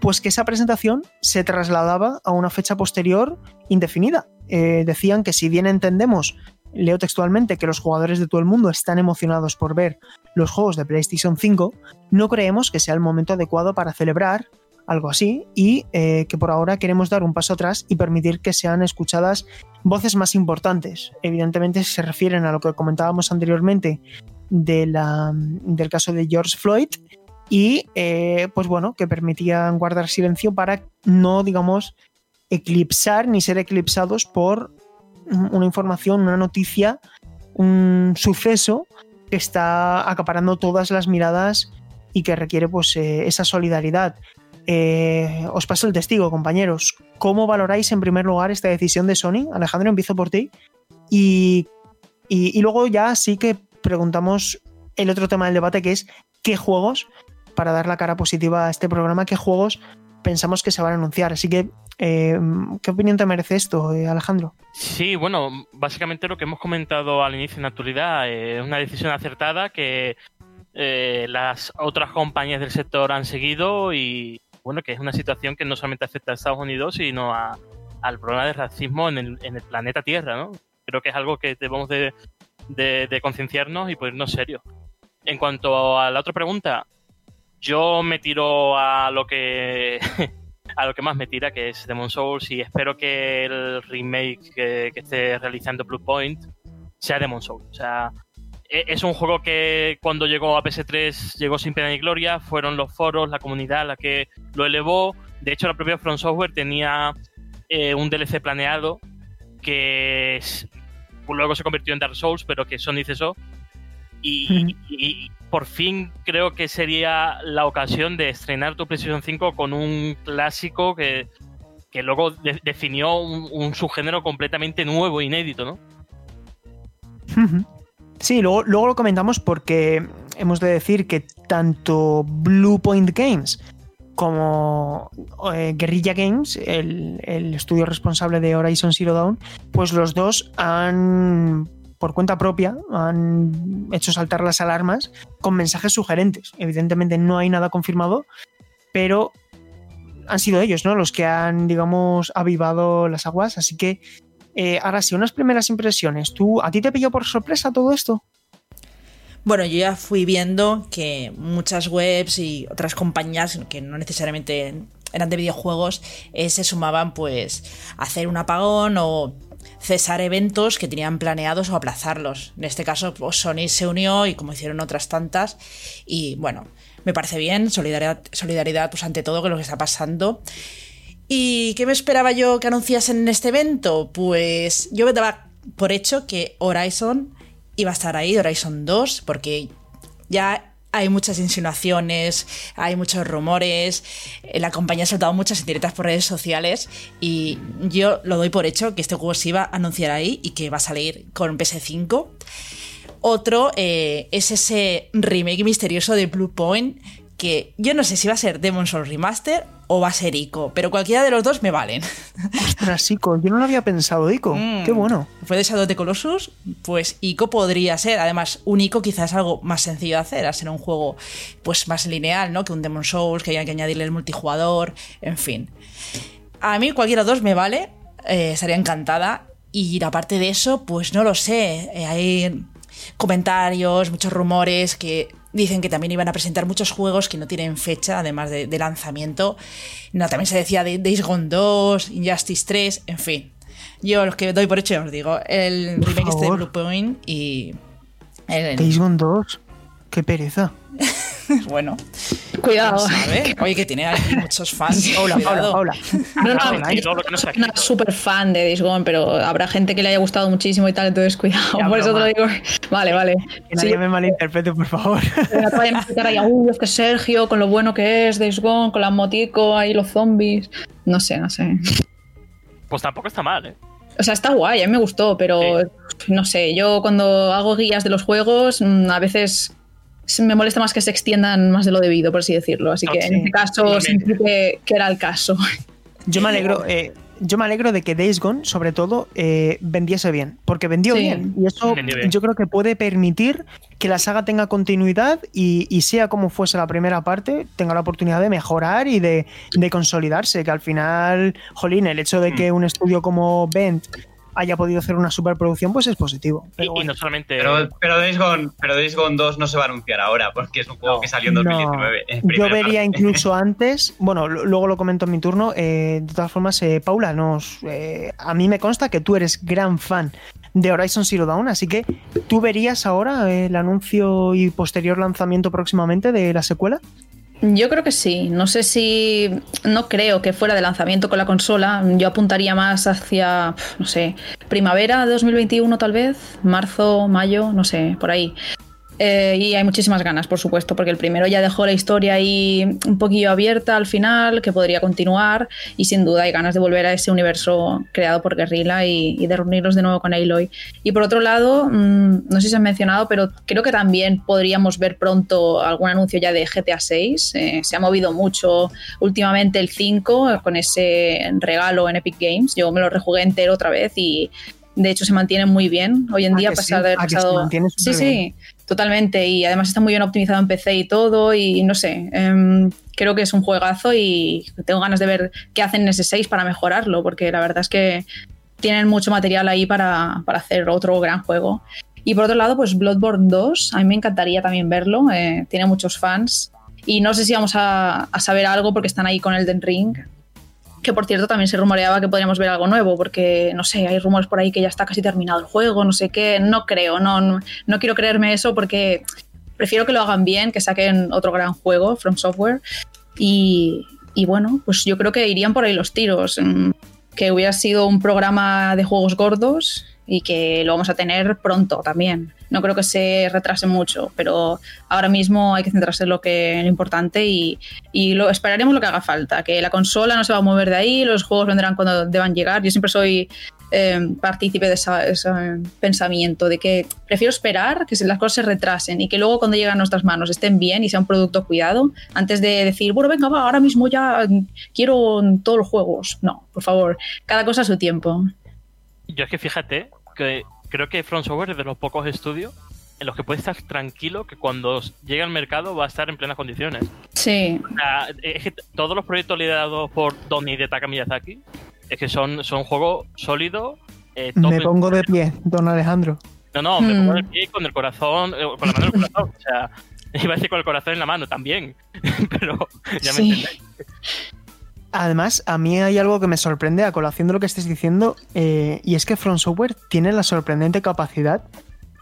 pues que esa presentación se trasladaba a una fecha posterior indefinida. Eh, decían que si bien entendemos, leo textualmente, que los jugadores de todo el mundo están emocionados por ver los juegos de PlayStation 5, no creemos que sea el momento adecuado para celebrar algo así, y eh, que por ahora queremos dar un paso atrás y permitir que sean escuchadas voces más importantes. Evidentemente se refieren a lo que comentábamos anteriormente del caso de George Floyd y eh, pues bueno, que permitían guardar silencio para no, digamos, eclipsar ni ser eclipsados por una información, una noticia, un suceso que está acaparando todas las miradas y que requiere pues eh, esa solidaridad. Eh, os paso el testigo, compañeros. ¿Cómo valoráis en primer lugar esta decisión de Sony? Alejandro, empiezo por ti. Y, y, luego ya sí que preguntamos el otro tema del debate, que es qué juegos, para dar la cara positiva a este programa, qué juegos pensamos que se van a anunciar. Así que, eh, ¿qué opinión te merece esto, eh, Alejandro? Sí, bueno, básicamente lo que hemos comentado al inicio en la actualidad es una decisión acertada que las otras compañías del sector han seguido y, bueno, que es una situación que no solamente afecta a Estados Unidos, sino al problema de racismo en el, planeta Tierra, ¿no? Creo que es algo que debemos de, concienciarnos y ponernos serios. En cuanto a la otra pregunta, yo me tiro a lo que a lo que más me tira, que es Demon Souls, y espero que el remake que, que esté realizando Blue Point sea Demon Souls. O sea, e-, es un juego que cuando llegó a PS3 llegó sin pena ni gloria, fueron los foros, la comunidad la que lo elevó. De hecho, la propia From Software tenía eh, un DLC planeado que luego se convirtió en Dark Souls, pero que Sony cesó. Y, y, por fin creo que sería la ocasión de estrenar tu PlayStation 5 con un clásico que, que luego definió un, subgénero completamente nuevo, inédito, ¿no? Sí, luego, lo comentamos porque hemos de decir que tanto Blue Point Games como eh, Guerrilla Games, el, estudio responsable de Horizon Zero Dawn, pues los dos han, por cuenta propia, han hecho saltar las alarmas con mensajes sugerentes. Evidentemente no hay nada confirmado, pero han sido ellos, ¿no? Los que han, digamos, avivado las aguas. Así que eh, ahora sí, unas primeras impresiones. ¿Tú, ¿A ti te pilló por sorpresa todo esto? Bueno, yo ya fui viendo que muchas webs y otras compañías que no necesariamente eran de videojuegos eh, se sumaban pues a hacer un apagón o cesar eventos que tenían planeados o aplazarlos. En este caso, pues, Sony se unió y como hicieron otras tantas y bueno, me parece bien, solidaridad, solidaridad pues ante todo con lo que está pasando. ¿Y qué me esperaba yo que anunciasen en este evento? Pues yo me daba por hecho que Horizon iba a estar ahí, Horizon 2, porque ya hay muchas insinuaciones, hay muchos rumores, eh, la compañía ha soltado muchas indirectas por redes sociales y yo lo doy por hecho que este juego se iba a anunciar ahí y que va a salir con PS5. Otro eh, es ese remake misterioso de Blue Point que yo no sé si va a ser Demon Souls Remaster o va a ser Ico, pero cualquiera de los dos me valen. Ostras, Ico, yo no lo había pensado, Ico. Mm. Qué bueno. Fue de Shadow de Colossus, pues Ico podría ser. Además, un Ico quizás es algo más sencillo de hacer, a ser un juego pues más lineal, ¿no? Que un Demon Souls, que haya que añadirle el multijugador, en fin. A mí cualquiera de los dos me vale, eh, estaría encantada. Y aparte de eso, pues no lo sé. Eh, hay comentarios, muchos rumores que Dicen que también iban a presentar muchos juegos que no tienen fecha, además de, de lanzamiento. No, también se decía de Days Gone 2, Injustice 3, en fin. Yo los que doy por hecho os digo, el Por remake este de. Blue Point y el, Days Gone 2. Qué pereza. bueno, Cuidado. Oye, que tiene aquí muchos fans. Paula, Paula, cuidado. Paula. No, no, no una escrito. super fan de Days Gone, pero habrá gente que le haya gustado muchísimo y tal, entonces cuidado. Ya, por eso te lo digo. Vale, vale. Que nadie Sí, me malinterprete, por favor. no vayan a explicar ahí, uy, es que Sergio, con lo bueno que es Days Gone, con la motico, ahí los zombies. No sé, no sé. Pues tampoco está mal, ¿eh? O sea, está guay, a mí me gustó, pero no sé, yo cuando hago guías de los juegos, mm, a veces me molesta más que se extiendan más de lo debido, por así decirlo. Así que Sí, en este caso sentí que, que era el caso. Yo me alegro, eh, yo me alegro de que Days Gone, sobre todo, eh, vendiese bien, porque vendió Sí. bien. Y eso bien. yo creo que puede permitir que la saga tenga continuidad y, y sea como fuese la primera parte, tenga la oportunidad de mejorar y de, de consolidarse. Que al final, jolín, el hecho de que un estudio como Bent haya podido hacer una superproducción, pues es positivo. Y, Pero y bueno. no solamente. Pero, pero, Days Gone, pero Days Gone 2 no se va a anunciar ahora, porque es un juego No. que salió en 2019. en Yo vería parte. incluso antes, bueno, luego lo comento en mi turno. eh, de todas formas, eh, Paula, nos, eh, a mí me consta que tú eres gran fan de Horizon Zero Dawn, así que ¿tú verías ahora el anuncio y posterior lanzamiento próximamente de la secuela? Yo creo que sí. No sé si. No creo que fuera de lanzamiento con la consola. Yo apuntaría más hacia, no sé, primavera de 2021 tal vez, marzo, mayo, no sé, por ahí. Eh, y hay muchísimas ganas, por supuesto, porque el primero ya dejó la historia ahí un poquillo abierta al final, que podría continuar, y sin duda hay ganas de volver a ese universo creado por Guerrilla y, y de reunirlos de nuevo con Aloy. Y por otro lado, mm, no sé si se han mencionado, pero creo que también podríamos ver pronto algún anuncio ya de GTA 6. Eh, se ha movido mucho últimamente el 5 eh, con ese regalo en Epic Games. Yo me lo rejugué entero otra vez y de hecho se mantiene muy bien. Hoy en ¿A día, a pesar sí? de haber ¿A que se pasado. Sí, superbién? Totalmente. Y además está muy bien optimizado en PC y todo. Y no sé, em, creo que es un juegazo y tengo ganas de ver qué hacen en ese 6 para mejorarlo, porque la verdad es que tienen mucho material ahí para, para hacer otro gran juego. Y por otro lado, pues Bloodborne 2, a mí me encantaría también verlo, eh, tiene muchos fans. Y no sé si vamos a, a saber algo porque están ahí con Elden Ring. Que por cierto también se rumoreaba que podríamos ver algo nuevo, porque no sé, hay rumores por ahí que ya está casi terminado el juego, no sé qué. No creo, no, no, no quiero creerme eso porque prefiero que lo hagan bien, que saquen otro gran juego, From Software. Y, y bueno, pues yo creo que irían por ahí los tiros. mm, Que hubiera sido un programa de juegos gordos y que lo vamos a tener pronto también. No creo que se retrase mucho, pero ahora mismo hay que centrarse en lo que en lo importante y, y lo esperaremos lo que haga falta. Que la consola no se va a mover de ahí, los juegos vendrán cuando deban llegar. Yo siempre soy eh, partícipe de esa- ese pensamiento de que prefiero esperar que las cosas se retrasen y que luego cuando lleguen a nuestras manos estén bien y sea un producto cuidado antes de decir, bueno, venga, va, ahora mismo ya quiero todos los juegos. No, por favor, cada cosa a su tiempo. Yo es que fíjate que creo que Front Software es de los pocos estudios en los que puedes estar tranquilo que cuando llegue al mercado va a estar en plenas condiciones. Sí, O sea, es que todos los proyectos liderados por Donny de Taka Miyazaki es que son, son juegos sólidos. eh, Me pongo de pie, don Alejandro. No, no, me Hmm. pongo de pie con el corazón, eh, con la mano en el corazón. O sea, iba a decir con el corazón en la mano también. Pero ya me Sí. entendéis. Además, a mí hay algo que me sorprende a colación de lo que estés diciendo, eh, y es que From Software tiene la sorprendente capacidad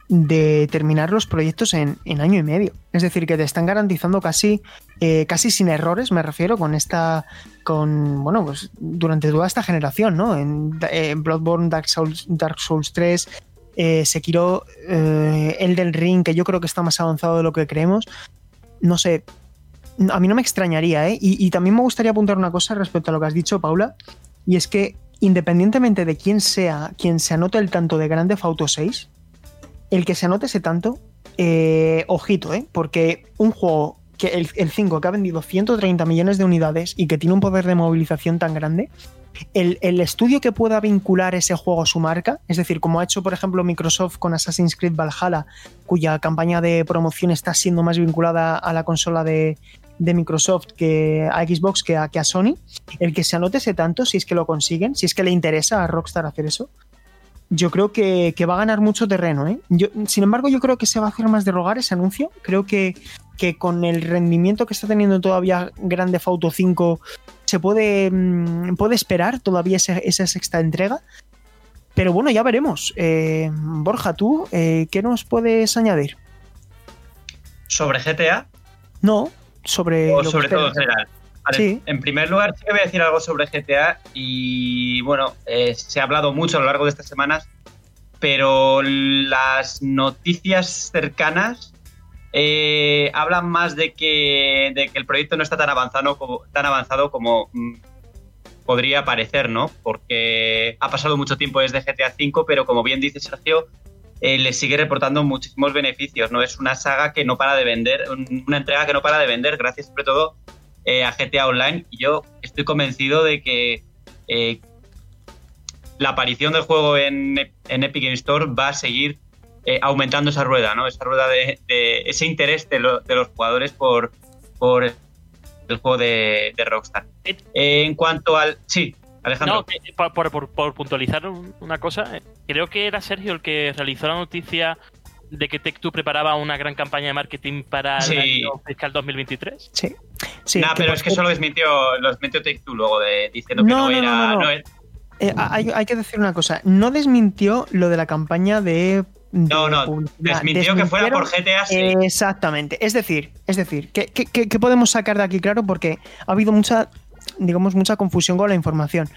de terminar los proyectos en, en año y medio. Es decir, que te están garantizando casi, eh, casi sin errores, me refiero, con esta. con. bueno, pues durante toda esta generación, ¿no? En, eh, Bloodborne, Dark Souls, Dark Souls 3, eh, Sekiro, eh, Elden Ring, que yo creo que está más avanzado de lo que creemos. No sé, a mí no me extrañaría, ¿eh? Y, también me gustaría apuntar una cosa respecto a lo que has dicho, Paula, y es que independientemente de quién sea quien se anote el tanto de Grande Auto 6, el que se anote ese tanto, eh, ojito, ¿eh? Porque un juego, que el, el 5, que ha vendido 130 millones de unidades y que tiene un poder de movilización tan grande, el, el estudio que pueda vincular ese juego a su marca, es decir, como ha hecho, por ejemplo, Microsoft con Assassin's Creed Valhalla, cuya campaña de promoción está siendo más vinculada a la consola de, de Microsoft que a Xbox que a, que a Sony, el que se anote ese tanto, si es que lo consiguen, si es que le interesa a Rockstar hacer eso, yo creo que, que va a ganar mucho terreno. ¿eh? Yo, sin embargo, yo creo que se va a hacer más de rogar ese anuncio. Creo que, que con el rendimiento que está teniendo todavía Grande Auto 5 se puede, mm, puede esperar todavía esa, esa sexta entrega. Pero bueno, ya veremos. Eh, Borja, tú, eh, ¿qué nos puedes añadir? ¿Sobre GTA? No, sobre. O lo sobre que todo en general. Vale, Sí. En primer lugar, sí que voy a decir algo sobre GTA y bueno, eh, se ha hablado mucho a lo largo de estas semanas, pero las noticias cercanas eh, hablan más de que, de que el proyecto no está tan avanzado como, tan avanzado como mm, podría parecer, ¿no? Porque ha pasado mucho tiempo desde GTA V, pero como bien dice Sergio, eh, le sigue reportando muchísimos beneficios, ¿no? Es una saga que no para de vender, un- una entrega que no para de vender, gracias sobre todo eh, a GTA Online. Y yo estoy convencido de que eh, la aparición del juego en, en Epic Game Store va a seguir eh, aumentando esa rueda, ¿no? Esa rueda de, de ese interés de, lo- de los jugadores por, por el juego de, de Rockstar. En cuanto al... Sí, Alejandro. No, que- por, por- por- por puntualizar un- una cosa, creo que era Sergio el que realizó la noticia de que Tech2 preparaba una gran campaña de marketing para Sí. el año fiscal 2023. Sí. sí Nah, pero por es que cierto- solo desmintió, lo desmintió Take-Two luego de, diciendo que No, no, no, era... no, no, no. no era- Eh, hay, hay que decir una cosa. No desmintió lo de la campaña de. de No, no, desmintió que fuera por GTA sí. Exactamente. Es decir, es decir, ¿qué, qué- qué- qué podemos sacar de aquí claro? Porque ha habido mucha, digamos, mucha confusión con la información.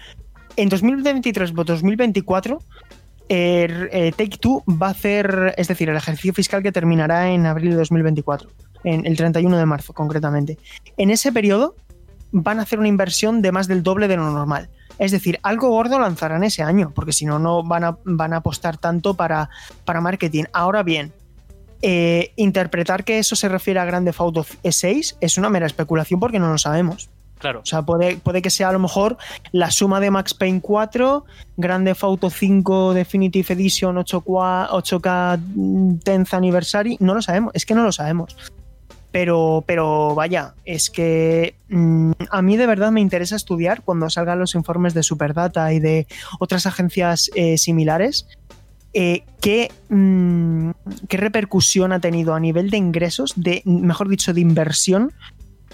En 2023 o 2024, eh, eh, Take Two va a hacer, es decir, el ejercicio fiscal que terminará en abril de 2024, en el 31 de marzo concretamente. En ese periodo van a hacer una inversión de más del doble de lo normal. Es decir, algo gordo lanzarán ese año, porque si no, no van a, van a apostar tanto para, para marketing. Ahora bien, eh, interpretar que eso se refiere a Grande Auto 6 es una mera especulación porque no lo sabemos. Claro. O sea, puede, puede que sea a lo mejor la suma de Max Payne 4, Grande Auto 5 Definitive Edition 8K, 8K 10th Anniversary, no lo sabemos, es que no lo sabemos. Pero, pero vaya, es que mm, a mí de verdad me interesa estudiar cuando salgan los informes de Superdata y de otras agencias eh, similares, eh, qué, mm, qué repercusión ha tenido a nivel de ingresos, de, mejor dicho, de inversión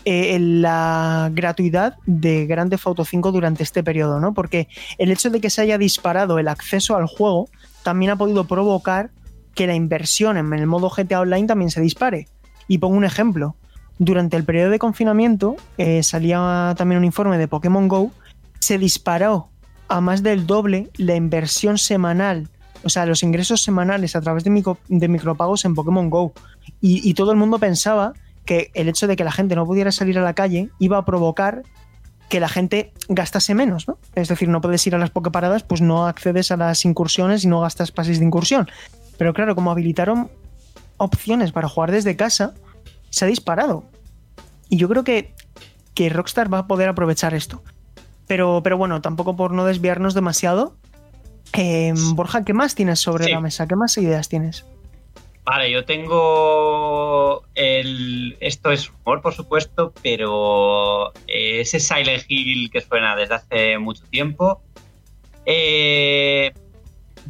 eh, la gratuidad de Grand Theft Auto 5 durante este periodo, ¿no? Porque el hecho de que se haya disparado el acceso al juego también ha podido provocar que la inversión en el modo GTA Online también se dispare. Y pongo un ejemplo. Durante el periodo de confinamiento eh, salía también un informe de Pokémon Go, se disparó a más del doble la inversión semanal, o sea, los ingresos semanales a través de, micro- de micropagos en Pokémon Go. Y todo el mundo pensaba que el hecho de que la gente no pudiera salir a la calle iba a provocar que la gente gastase menos, ¿no? Es decir, no puedes ir a las Poképaradas, pues no accedes a las incursiones y no gastas pases de incursión. Pero claro, como habilitaron opciones para jugar desde casa, se ha disparado. Y yo creo que, que Rockstar va a poder aprovechar esto. Pero, pero bueno, tampoco por no desviarnos demasiado. eh, Borja, ¿qué más tienes sobre Sí. la mesa? ¿Qué más ideas tienes? Vale, yo tengo el... Esto es humor, por supuesto, pero eh, ese Silent Hill que suena desde hace mucho tiempo, eh,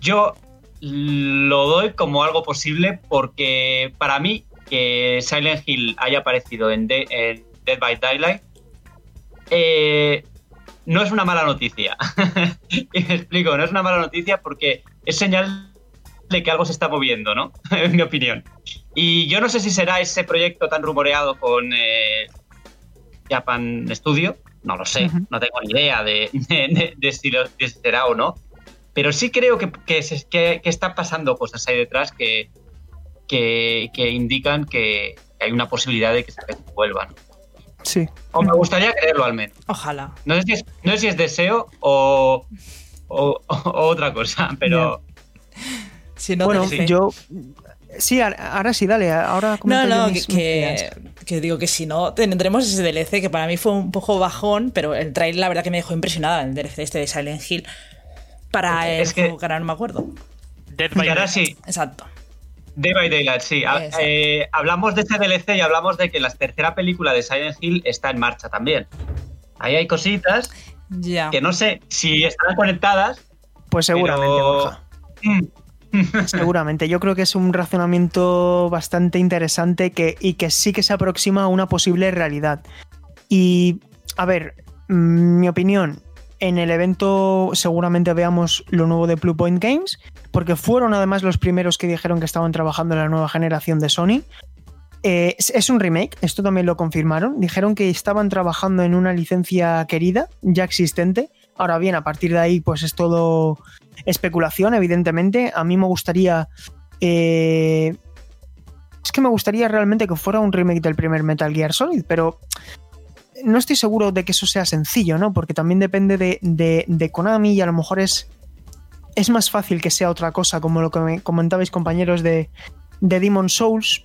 yo lo doy como algo posible porque para mí que Silent Hill haya aparecido en, De- en Dead by Daylight eh, no es una mala noticia. y me explico, no es una mala noticia porque es señal de que algo se está moviendo, ¿no? en mi opinión. Y yo no sé si será ese proyecto tan rumoreado con eh, Japan Studio, no lo sé, Ujú. no tengo ni idea de, de- de- si, lo- de será o no, pero sí creo que, que, se- que- que están pasando cosas ahí detrás que, indican que hay una posibilidad de que se vuelvan. Sí. O me gustaría creerlo al menos. Ojalá. No sé si es, no sé si es deseo o, o- o otra cosa, pero... Si no, bueno, yo. Sí, ahora sí, dale. Ahora No, no, mis- que, mis que, que digo que si no, tendremos ese DLC que para mí fue un poco bajón, pero el trailer la verdad que me dejó impresionada, el DLC este de Silent Hill. Para el Es que- juego que ahora no me acuerdo. Dead by ahora Daylight. sí, Exacto. Day by Daylight, sí. Exacto. eh, hablamos de este DLC y hablamos de que la tercera película de Silent Hill está en marcha también. Ahí hay cositas Ya. que no sé si estarán conectadas, Pues seguramente, pero-. Seguramente, yo creo que es un razonamiento bastante interesante que, y que sí que se aproxima a una posible realidad. Y, a ver, mm, mi opinión, en el evento seguramente veamos lo nuevo de Blue Point Games, porque fueron además los primeros que dijeron que estaban trabajando en la nueva generación de Sony. Eh, es, es un remake, esto también lo confirmaron. Dijeron que estaban trabajando en una licencia querida, ya existente. Ahora bien, a partir de ahí, pues es todo especulación, evidentemente. A mí me gustaría. eh, es que me gustaría realmente que fuera un remake del primer Metal Gear Solid, pero no estoy seguro de que eso sea sencillo, ¿no? Porque también depende de, de- Konami y a lo mejor es, es más fácil que sea otra cosa, como lo que me comentabais, compañeros, de, de Demon Souls.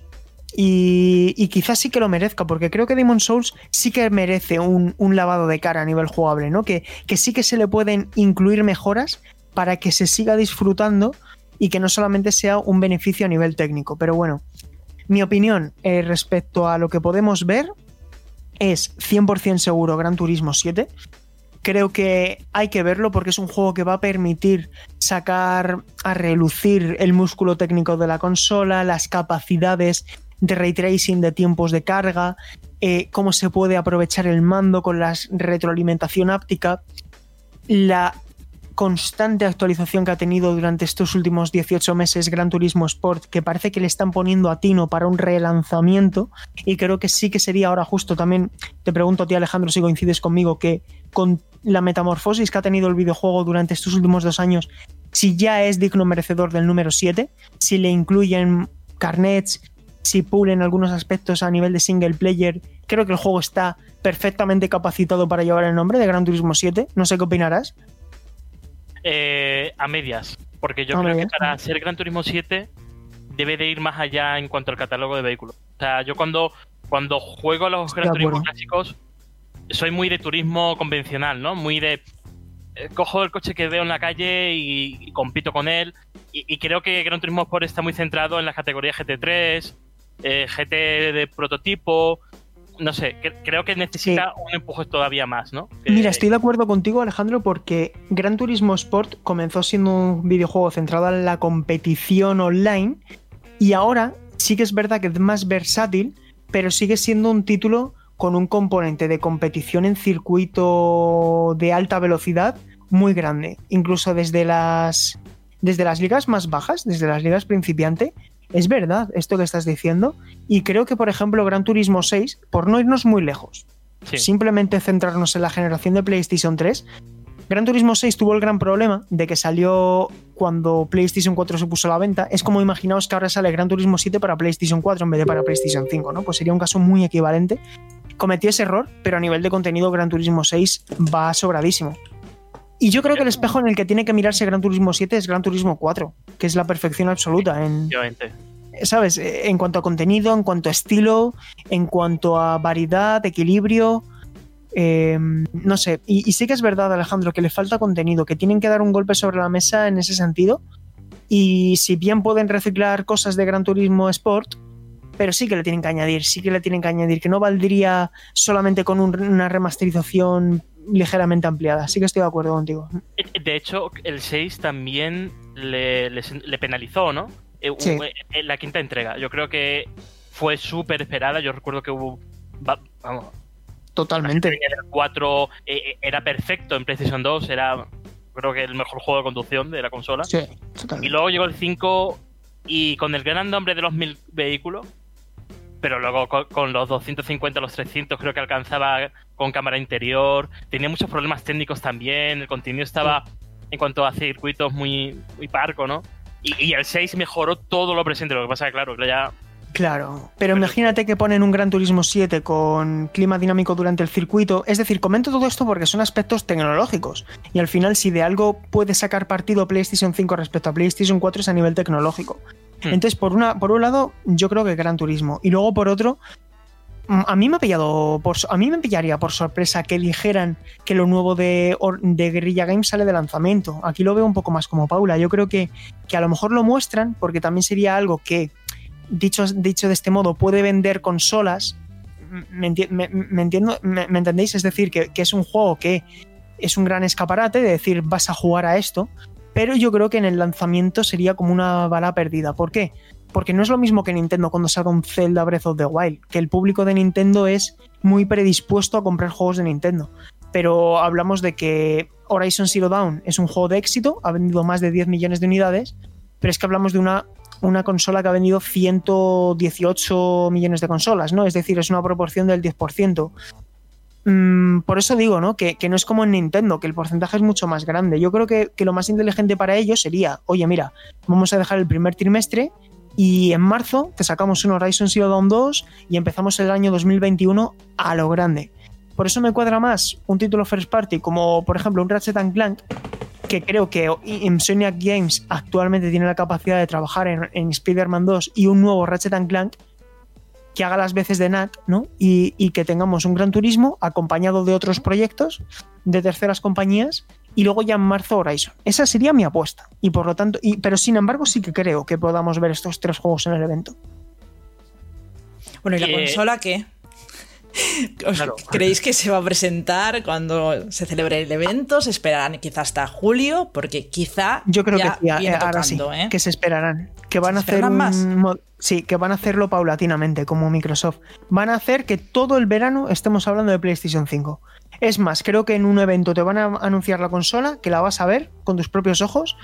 Y, quizás sí que lo merezca, porque creo que Demon Souls sí que merece un, un lavado de cara a nivel jugable, ¿no? Que, que sí que se le pueden incluir mejoras para que se siga disfrutando y que no solamente sea un beneficio a nivel técnico. Pero bueno, mi opinión eh, respecto a lo que podemos ver es 100% seguro Gran Turismo 7. Creo que hay que verlo porque es un juego que va a permitir sacar a relucir el músculo técnico de la consola, las capacidades de ray tracing de tiempos de carga, eh, cómo se puede aprovechar el mando con la retroalimentación áptica, la constante actualización que ha tenido durante estos últimos 18 meses Gran Turismo Sport, que parece que le están poniendo a tino para un relanzamiento, y creo que sí que sería ahora justo también, te pregunto a ti Alejandro si coincides conmigo, que con la metamorfosis que ha tenido el videojuego durante estos últimos dos años, si ya es digno merecedor del número 7, si le incluyen carnets, si pulen algunos aspectos a nivel de single player, creo que el juego está perfectamente capacitado para llevar el nombre de Gran Turismo 7, no sé qué opinarás. Eh, a medias. Porque yo A creo medias. que para ser Gran Turismo 7 debe de ir más allá en cuanto al catálogo de vehículos. O sea, yo cuando, cuando juego a los Gran Turismo clásicos, soy muy de turismo convencional, ¿no? Muy de. eh, cojo el coche que veo en la calle y, y compito con él. Y, y creo que Gran Turismo Sport está muy centrado en las categorías GT3, eh, GT de prototipo. No sé, cre- creo que necesita un empuje todavía más, ¿no? Que- Mira, estoy de acuerdo contigo, Alejandro, porque Gran Turismo Sport comenzó siendo un videojuego centrado en la competición online y ahora sí que es verdad que es más versátil, pero sigue siendo un título con un componente de competición en circuito de alta velocidad muy grande, incluso desde las desde las ligas más bajas, desde las ligas principiante. Es verdad esto que estás diciendo y creo que por ejemplo Gran Turismo 6, por no irnos muy lejos, Sí. simplemente centrarnos en la generación de PlayStation 3, Gran Turismo 6 tuvo el gran problema de que salió cuando PlayStation 4 se puso a la venta. Es como imaginaos que ahora sale Gran Turismo 7 para PlayStation 4 en vez de para PlayStation 5, ¿no? Pues sería un caso muy equivalente. Cometió ese error, pero a nivel de contenido Gran Turismo 6 va sobradísimo. Y yo creo que el espejo en el que tiene que mirarse Gran Turismo 7 es Gran Turismo 4, que es la perfección absoluta en. ¿sabes? Eh, En cuanto a contenido, en cuanto a estilo, en cuanto a variedad, equilibrio. eh, no sé, y, y sí que es verdad, Alejandro, que le falta contenido, que tienen que dar un golpe sobre la mesa en ese sentido. Y si bien pueden reciclar cosas de Gran Turismo Sport, pero sí que le tienen que añadir, sí que le tienen que añadir, que no valdría solamente con un- una remasterización ligeramente ampliada. Sí que estoy de acuerdo contigo. Eh, De hecho, el 6 también le, le- le penalizó, ¿no? Eh, Sí. En la quinta entrega. Yo creo que fue súper esperada. Yo recuerdo que hubo. va- Vamos, Totalmente. el 4 eh, eh, era perfecto en PlayStation 2. Era, creo que el mejor juego de conducción de la consola. Sí, Y totalmente. luego llegó el 5 y con el gran nombre de los mil vehículos, pero luego con, con los 250, los 300 creo que alcanzaba con cámara interior, tenía muchos problemas técnicos también, el contenido estaba en cuanto a circuitos muy, muy parco, ¿no? Y, y el 6 mejoró todo lo presente, lo que pasa que claro, que ya... Claro, pero imagínate que ponen un Gran Turismo 7 con clima dinámico durante el circuito. Es decir, comento todo esto porque son aspectos tecnológicos. Y al final, si de algo puede sacar partido PlayStation 5 respecto a PlayStation 4 es a nivel tecnológico. Hmm. Entonces, por, una, por un lado, yo creo que Gran Turismo. Y luego, por otro, mm, a mí me ha pillado a mí me pillaría por sorpresa que dijeran que lo nuevo de, de Guerrilla Games sale de lanzamiento. Aquí lo veo un poco más como Paula. Yo creo que, que a lo mejor lo muestran porque también sería algo que dicho, dicho de este modo, puede vender consolas. ¿Me, enti- me- entiendo, me entendéis? Es decir, que, que es un juego que es un gran escaparate de decir vas a jugar a esto. Pero yo creo que en el lanzamiento sería como una bala perdida. ¿Por qué? Porque no es lo mismo que Nintendo cuando salga un Zelda Breath of the Wild, que el público de Nintendo es muy predispuesto a comprar juegos de Nintendo. Pero hablamos de que Horizon Zero Dawn es un juego de éxito, ha vendido más de 10 millones de unidades, pero es que hablamos de una, una consola que ha vendido 118 millones de consolas, ¿no? Es decir, es una proporción del 10%. Mm, por eso digo, ¿no? Que, no es como en Nintendo, que el porcentaje es mucho más grande. Yo creo que, que, lo más inteligente para ellos sería, oye, mira, vamos a dejar el primer trimestre y en marzo te sacamos un Horizon Zero Dawn 2 y empezamos el año 2021 a lo grande. Por eso me cuadra más un título first party como, por ejemplo, un Ratchet Clank, que creo que Insomniac Games actualmente tiene la capacidad de trabajar en, en Spider-Man 2 y un nuevo Ratchet Clank que haga las veces de NAC, ¿no? Y, y, que tengamos un gran turismo acompañado de otros proyectos de terceras compañías y luego ya en marzo Horizon. Esa sería mi apuesta. Y por lo tanto, y, pero sin embargo, sí que creo que podamos ver estos tres juegos en el evento. Bueno, ¿y la eh... consola qué? Claro. ¿Creéis que se va a presentar cuando se celebre el evento? ¿Se esperarán quizá hasta julio? Porque quizá. Yo creo ya que sí, ahora tocando, sí, ¿eh? que se esperarán. Que van a hacer un... más? Sí, que van a hacerlo paulatinamente, como Microsoft. Van a hacer que todo el verano estemos hablando de PlayStation 5. Es más, creo que en un evento te van a anunciar la consola, que la vas a ver con tus propios ojos,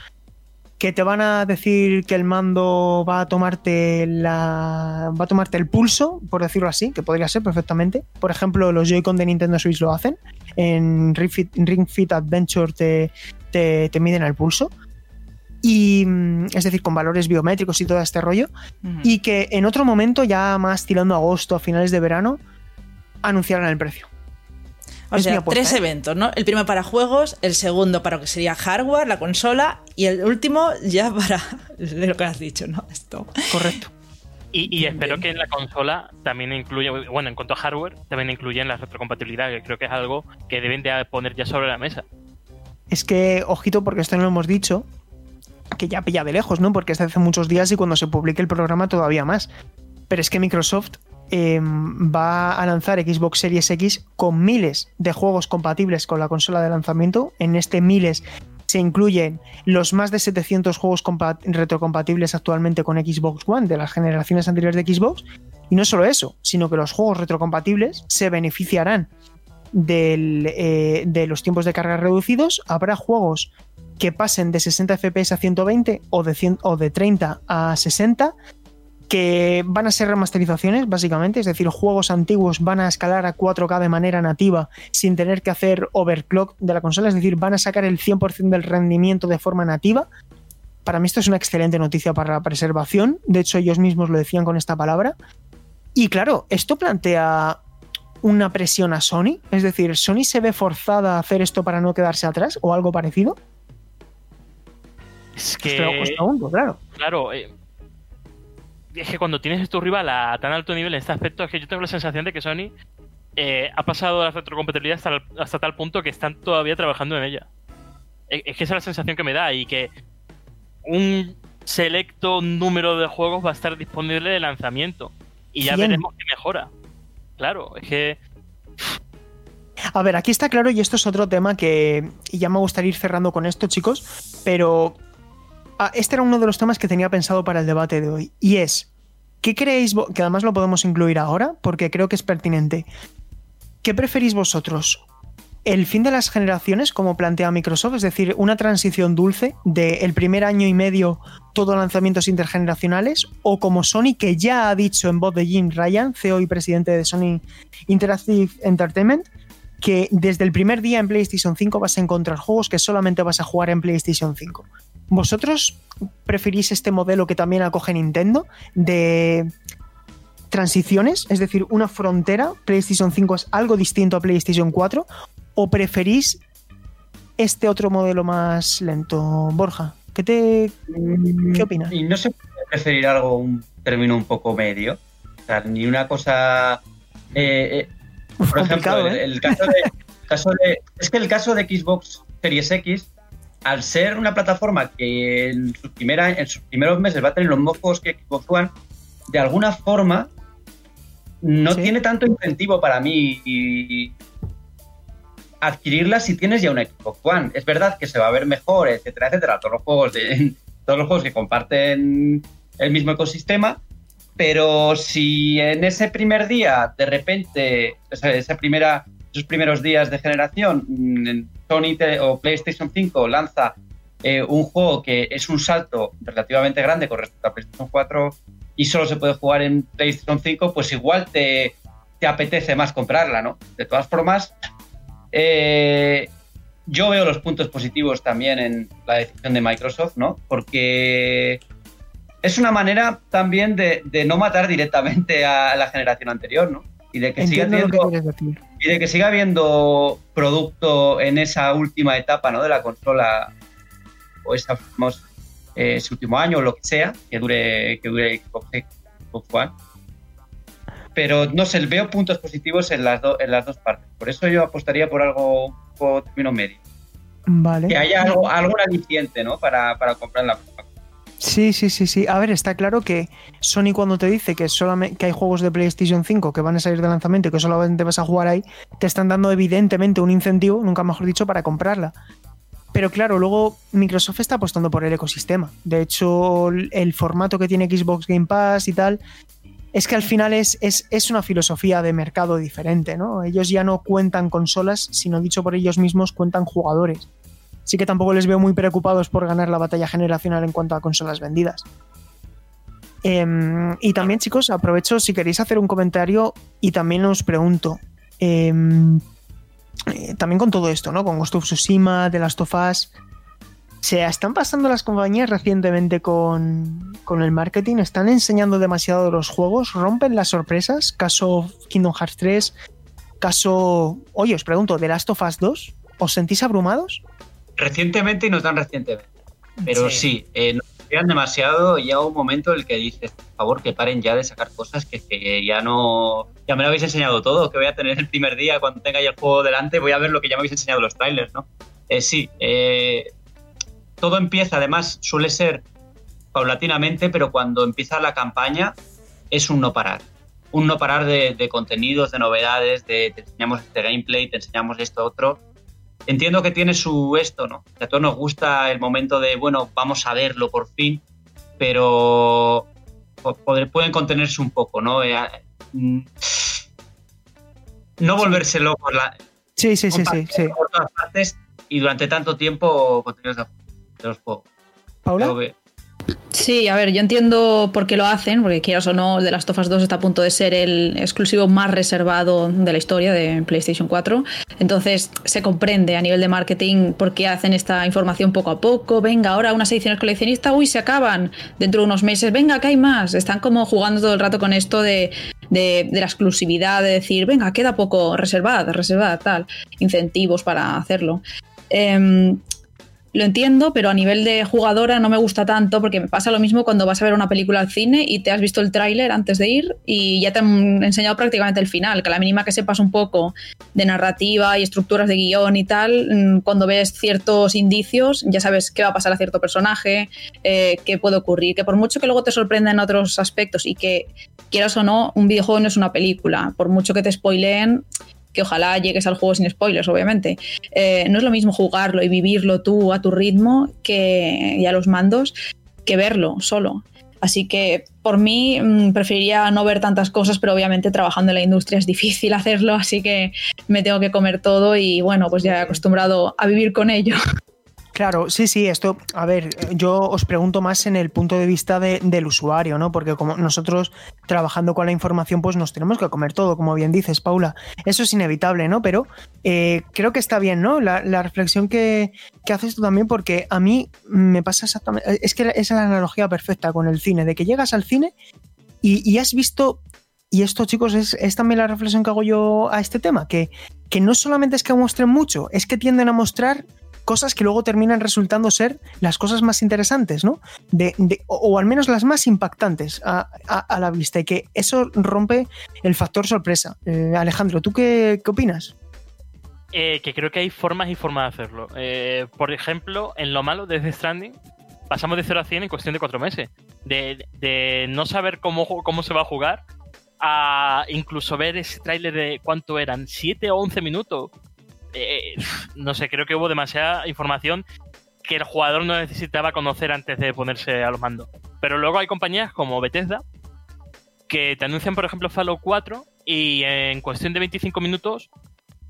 que te van a decir que el mando va a tomarte la va a tomarte el pulso, por decirlo así, que podría ser perfectamente. Por ejemplo, los Joy-Con de Nintendo Switch lo hacen. En Ring Fit, Ring Fit Adventure te, te, te, miden el pulso. Y es decir, con valores biométricos y todo este rollo. Uh -huh. Y que en otro momento, ya más tirando a agosto, a finales de verano, anunciarán el precio. O es sea, tres ¿eh? eventos, ¿no? El primero para juegos, el segundo para lo que sería hardware, la consola, y el último ya para lo que has dicho, ¿no? Esto. Correcto. Y, y espero Bien. que en la consola también incluya, bueno, en cuanto a hardware, también incluyen la retrocompatibilidad, que creo que es algo que deben de poner ya sobre la mesa. Es que, ojito, porque esto no lo hemos dicho, que ya pilla de lejos, ¿no? Porque es hace muchos días y cuando se publique el programa todavía más. Pero es que Microsoft eh, va a lanzar Xbox Series X con miles de juegos compatibles con la consola de lanzamiento. En este miles se incluyen los más de 700 juegos retrocompatibles actualmente con Xbox One de las generaciones anteriores de Xbox. Y no solo eso, sino que los juegos retrocompatibles se beneficiarán eh, de los tiempos de carga reducidos. Habrá juegos que pasen de 60 FPS a 120 o de, 100, o de 30 a 60 que van a ser remasterizaciones, básicamente, es decir, juegos antiguos van a escalar a 4K de manera nativa sin tener que hacer overclock de la consola, es decir, van a sacar el 100% del rendimiento de forma nativa. Para mí esto es una excelente noticia para la preservación, de hecho ellos mismos lo decían con esta palabra. Y claro, esto plantea una presión a Sony, es decir, ¿Sony se ve forzada a hacer esto para no quedarse atrás o algo parecido? Es que... Claro. Claro, eh, es que cuando tienes tu rival a tan alto nivel en este aspecto, es que yo tengo la sensación de que Sony eh, ha pasado la retrocompatibilidad hasta, hasta, tal punto que están todavía trabajando en ella. Es, es, que esa es la sensación que me da y que un selecto número de juegos va a estar disponible de lanzamiento. Y ya 100. veremos qué mejora. Claro, es que... A ver, aquí está claro y esto es otro tema que y ya me gustaría ir cerrando con esto, chicos, pero este era uno de los temas que tenía pensado para el debate de hoy. Y es, ¿qué creéis? Que además lo podemos incluir ahora, porque creo que es pertinente. ¿Qué preferís vosotros? ¿El fin de las generaciones, como plantea Microsoft? Es decir, una transición dulce del el primer año y medio, todo lanzamientos intergeneracionales, o como Sony, que ya ha dicho en voz de Jim Ryan, CEO y presidente de Sony Interactive Entertainment, que desde el primer día en PlayStation 5 vas a encontrar juegos que solamente vas a jugar en PlayStation 5. ¿Vosotros preferís este modelo que también acoge Nintendo de transiciones? Es decir, una frontera, PlayStation 5 es algo distinto a PlayStation 4, o preferís este otro modelo más lento, Borja? ¿Qué, te, ¿qué opinas? Y no se puede preferir algo, un término un poco medio. O sea, ni una cosa. Eh, eh, por ejemplo, ¿eh? el, el caso, de, caso de. Es que el caso de Xbox Series X al ser una plataforma que en, su primera, en sus primeros meses va a tener los mocos que Xbox One, de alguna forma no ¿Sí? tiene tanto incentivo para mí y adquirirla si tienes ya un Xbox One. Es verdad que se va a ver mejor, etcétera, etcétera, todos los juegos, de, todos los juegos que comparten el mismo ecosistema, pero si en ese primer día, de repente, esa primera, esos primeros días de generación, mm, Sony o PlayStation 5 lanza eh, un juego que es un salto relativamente grande con respecto a PlayStation 4 y solo se puede jugar en PlayStation 5, pues igual te, te apetece más comprarla, ¿no? De todas formas, eh, yo veo los puntos positivos también en la decisión de Microsoft, ¿no? Porque es una manera también de, no matar directamente a la generación anterior, ¿no? Y de que siga y de que siga habiendo producto en esa última etapa, ¿no? De la consola o esa, eh, ese último año o lo que sea que dure que dure Xbox One pero no sé, veo puntos positivos en las, en las dos partes. Por eso yo apostaría por algo un poco término medio. Vale. Que haya algo, algo aliciente, ¿no? Para, para comprar la Sí, sí, sí, sí. A ver, está claro que Sony cuando te dice que solamente que hay juegos de PlayStation 5 que van a salir de lanzamiento y que solamente vas a jugar ahí, te están dando evidentemente un incentivo, nunca mejor dicho, para comprarla. Pero claro, luego Microsoft está apostando por el ecosistema. De hecho, el formato que tiene Xbox Game Pass y tal es que al final es, es, una filosofía de mercado diferente, ¿no? Ellos ya no cuentan consolas, sino dicho por ellos mismos, cuentan jugadores. Así que tampoco les veo muy preocupados por ganar la batalla generacional en cuanto a consolas vendidas. Em, y también, chicos, aprovecho si queréis hacer un comentario y también os pregunto. Em, eh, también con todo esto, ¿no? Con Ghost of Tsushima, The Last of Us se están pasando las compañías recientemente con, el marketing, están enseñando demasiado los juegos, rompen las sorpresas, caso Kingdom Hearts 3, caso, oye, os pregunto, ¿The Last of Us 2? ¿Os sentís abrumados? Recientemente y no tan recientemente, pero sí, eh, nos demasiado y llega un momento en el que dices, por favor, que paren ya de sacar cosas que, ya no... Ya me lo habéis enseñado todo, que voy a tener el primer día cuando tenga ya el juego delante, voy a ver lo que ya me habéis enseñado los trailers, ¿no? Eh, sí, eh, todo empieza, además, suele ser paulatinamente, pero cuando empieza la campaña es un no parar. Un no parar de, contenidos, de novedades, de te enseñamos este gameplay, te enseñamos esto otro. Entiendo que tiene su esto, ¿no? a todos nos gusta el momento de, bueno, vamos a verlo por fin, pero pueden contenerse un poco, ¿no? Eh, mm, no volverse locos. La, sí, sí, sí, sí, sí. Por todas partes y durante tanto tiempo contenidos de de los juegos. ¿Paula? Sí, a ver, yo entiendo por qué lo hacen, porque quieras o no, The Last of Us 2 está a punto de ser el exclusivo más reservado de la historia de PlayStation 4. Entonces se comprende a nivel de marketing por qué hacen esta información poco a poco. Venga, ahora unas ediciones coleccionistas, uy, se acaban dentro de unos meses. Venga, que hay más. Están como jugando todo el rato con esto de, de, la exclusividad, de decir, venga, queda poco, reservada, reservada, tal. Incentivos para hacerlo. Eh, lo entiendo, pero a nivel de jugadora no me gusta tanto porque me pasa lo mismo cuando vas a ver una película al cine y te has visto el tráiler antes de ir y ya te han enseñado prácticamente el final, que a la mínima que sepas un poco de narrativa y estructuras de guion y tal, mm, cuando ves ciertos indicios ya sabes qué va a pasar a cierto personaje, eh, qué puede ocurrir, que por mucho que luego te sorprenda en otros aspectos y que quieras o no, un videojuego no es una película, por mucho que te spoileen, que ojalá llegues al juego sin spoilers, obviamente. Eh, no es lo mismo jugarlo y vivirlo tú a tu ritmo que, y a los mandos que verlo solo. Así que por mí mm, preferiría no ver tantas cosas, pero obviamente trabajando en la industria es difícil hacerlo, así que me tengo que comer todo y bueno, pues ya he acostumbrado a vivir con ello. Claro, sí, sí, esto, a ver, yo os pregunto más en el punto de vista del usuario, ¿no? Porque como nosotros trabajando con la información, pues nos tenemos que comer todo, como bien dices, Paula. Eso es inevitable, ¿no? Pero eh, creo que está bien, ¿no? La, reflexión que, haces tú también, porque a mí me pasa exactamente, es que es la analogía perfecta con el cine, de que llegas al cine y, has visto y esto, chicos, es, es, también la reflexión que hago yo a este tema, que, que no solamente es que muestren mucho, es que tienden a mostrar cosas que luego terminan resultando ser las cosas más interesantes, ¿no? De, o, al menos las más impactantes a, la vista y que eso rompe el factor sorpresa. Eh, Alejandro, ¿tú qué, opinas? Eh, que creo que hay formas y formas de hacerlo. Eh, por ejemplo, en lo malo de The Stranding, pasamos de 0 a 100 en cuestión de 4 meses. De, no saber cómo, cómo se va a jugar a incluso ver ese tráiler de cuánto eran, 7 o 11 minutos eh, no sé, creo que hubo demasiada información que el jugador no necesitaba conocer antes de ponerse a los mandos. Pero luego hay compañías como Bethesda que te anuncian, por ejemplo, Fallout 4 y en cuestión de 25 minutos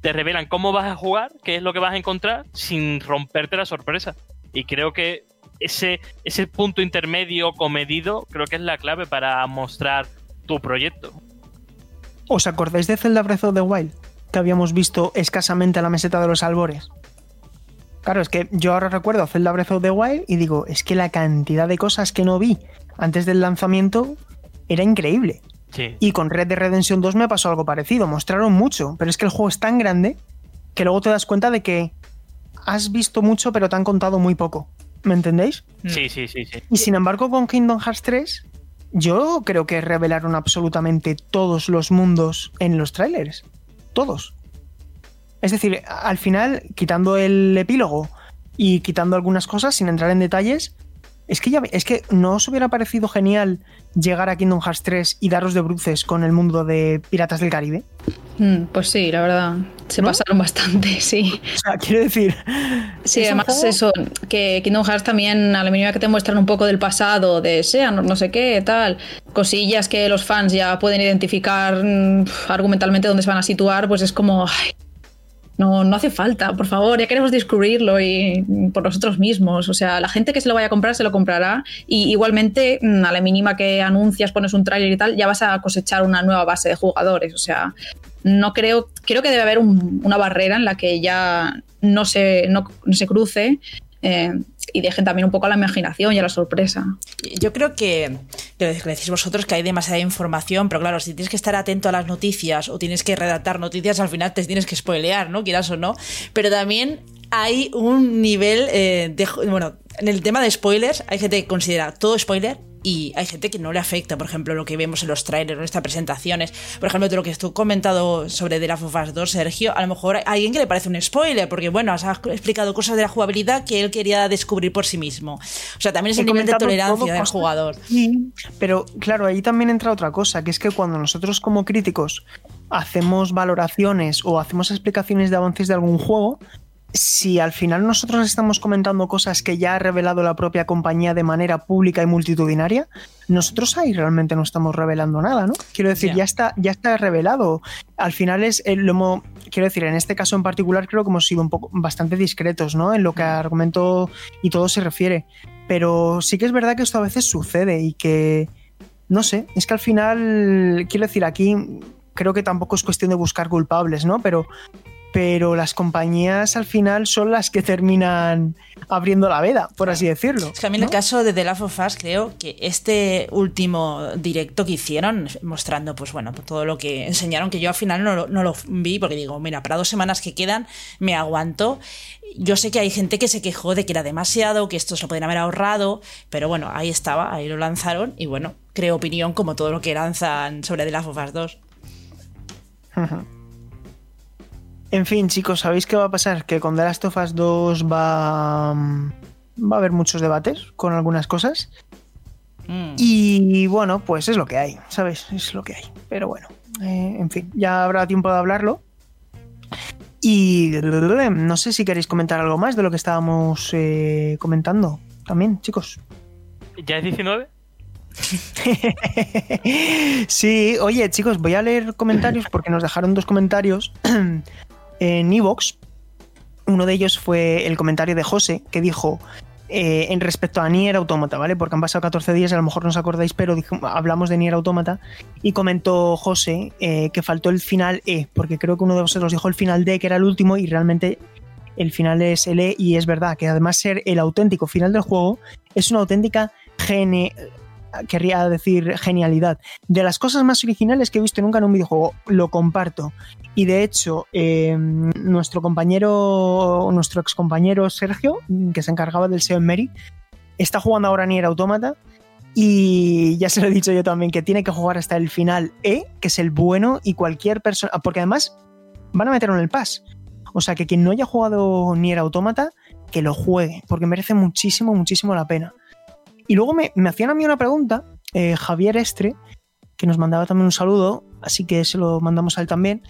te revelan cómo vas a jugar, qué es lo que vas a encontrar, sin romperte la sorpresa. Y creo que ese, ese punto intermedio comedido creo que es la clave para mostrar tu proyecto. ¿Os acordáis de Zelda Breath of the Wild? Que habíamos visto escasamente a la meseta de los albores. Claro, es que yo ahora recuerdo Zelda Breath of the Wild y digo, es que la cantidad de cosas que no vi antes del lanzamiento era increíble. Sí. Y con Red Dead Redemption 2 me pasó algo parecido. Mostraron mucho, pero es que el juego es tan grande que luego te das cuenta de que has visto mucho, pero te han contado muy poco. ¿Me entendéis? Sí, sí, sí, sí. Y sin embargo, con Kingdom Hearts 3, yo creo que revelaron absolutamente todos los mundos en los trailers. Todos. Es decir, al final, quitando el epílogo y quitando algunas cosas, sin entrar en detalles, es que ya es que no os hubiera parecido genial llegar a Kingdom Hearts 3 y daros de bruces con el mundo de Piratas del Caribe. Mm, Pues sí, la verdad. Se ¿No? pasaron bastante, sí. O sea, quiero decir. Sí, es además eso, que Kingdom Hearts también, a la mínima que te muestran un poco del pasado, de Sean, no sé qué, tal, cosillas que los fans ya pueden identificar mm, argumentalmente dónde se van a situar, pues es como, ay, no, no hace falta, por favor, ya queremos descubrirlo y por nosotros mismos. O sea, la gente que se lo vaya a comprar se lo comprará y igualmente mm, a la mínima que anuncias, pones un tráiler y tal, ya vas a cosechar una nueva base de jugadores. O sea, no creo, creo que debe haber un- una barrera en la que ya no se, no, no se cruce eh, y dejen también un poco a la imaginación y a la sorpresa. Yo creo que, que decís vosotros que hay demasiada información, pero claro, si tienes que estar atento a las noticias o tienes que redactar noticias, al final te tienes que spoilear, ¿no? Quieras o no. Pero también hay un nivel eh, de... Bueno, en el tema de spoilers, hay gente que considera todo spoiler y hay gente que no le afecta, por ejemplo, lo que vemos en los trailers, en estas presentaciones. Por ejemplo, de lo que tú comentado sobre The Last of Us 2, Sergio, a lo mejor hay alguien que le parece un spoiler, porque bueno, has explicado cosas de la jugabilidad que él quería descubrir por sí mismo. O sea, también es He el nivel de tolerancia del jugador. Sí, pero claro, ahí también entra otra cosa, que es que cuando nosotros como críticos hacemos valoraciones o hacemos explicaciones de avances de algún juego, si al final nosotros estamos comentando cosas que ya ha revelado la propia compañía de manera pública y multitudinaria, nosotros ahí realmente no estamos revelando nada, ¿no? Quiero decir, Ya. ya está, ya está revelado. Al final es eh, lo hemos- quiero decir, en este caso en particular creo que hemos sido un poco bastante discretos, ¿no? En lo que a argumento y todo se refiere. Pero sí que es verdad que esto a veces sucede y que no sé, es que al final, quiero decir, aquí creo que tampoco es cuestión de buscar culpables, ¿no? Pero, pero las compañías al final son las que terminan abriendo la veda, por así decirlo. Es que a mí en el caso de The Last of Us creo que este último directo que hicieron, mostrando pues bueno, todo lo que enseñaron, que yo al final no, lo- no lo vi porque digo, mira, para dos semanas que quedan me aguanto. Yo sé que hay gente que se quejó de que era demasiado, que esto se lo podrían haber ahorrado, pero bueno, ahí estaba, ahí lo lanzaron y bueno, creo opinión como todo lo que lanzan sobre The Last of Us 2. En fin, chicos, ¿sabéis qué va a pasar? Que con The Last of Us 2 va, va a haber muchos debates con algunas cosas. Mm. Y bueno, pues es lo que hay, ¿sabes? Es lo que hay. Pero bueno, eh, en fin, ya habrá tiempo de hablarlo. Y no sé si queréis comentar algo más de lo que estábamos eh, comentando también, chicos. ¿Ya es 19? sí, oye, chicos, voy a leer comentarios porque nos dejaron dos comentarios en Evox. Uno de ellos fue el comentario de José, que dijo eh, en respecto a Nier Automata, ¿vale? Porque han pasado 14 días, a lo mejor no os acordáis, pero hablamos de Nier Automata y comentó José eh, que faltó el final E, porque creo que uno de vosotros dijo el final D, que era el último, y realmente el final es el E, y es verdad que además ser el auténtico final del juego es una auténtica gene querría decir genialidad. De las cosas más originales que he visto nunca en un videojuego, lo comparto. Y de hecho, eh, nuestro compañero, nuestro ex compañero Sergio, que se encargaba del SEO en Mary, está jugando ahora Nier Automata. Y ya se lo he dicho yo también, que tiene que jugar hasta el final E, que es el bueno, y cualquier persona. Porque además van a meterlo en el pass. O sea que quien no haya jugado Nier Automata, que lo juegue, porque merece muchísimo, muchísimo la pena. Y luego me, me hacían a mí una pregunta, eh, Javier Estre, que nos mandaba también un saludo, así que se lo mandamos a él también,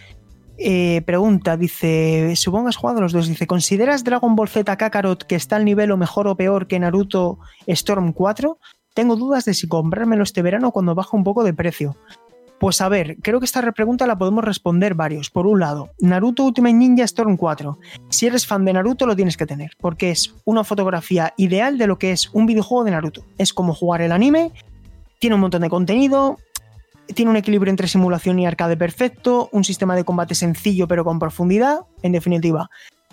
eh, pregunta, dice, supongo que has jugado los dos, dice, ¿consideras Dragon Ball Z Kakarot que está al nivel o mejor o peor que Naruto Storm 4? Tengo dudas de si comprármelo este verano cuando baja un poco de precio. Pues a ver, creo que esta pregunta la podemos responder varios. Por un lado, Naruto Ultimate Ninja Storm 4. Si eres fan de Naruto lo tienes que tener, porque es una fotografía ideal de lo que es un videojuego de Naruto. Es como jugar el anime, tiene un montón de contenido, tiene un equilibrio entre simulación y arcade perfecto, un sistema de combate sencillo pero con profundidad. En definitiva,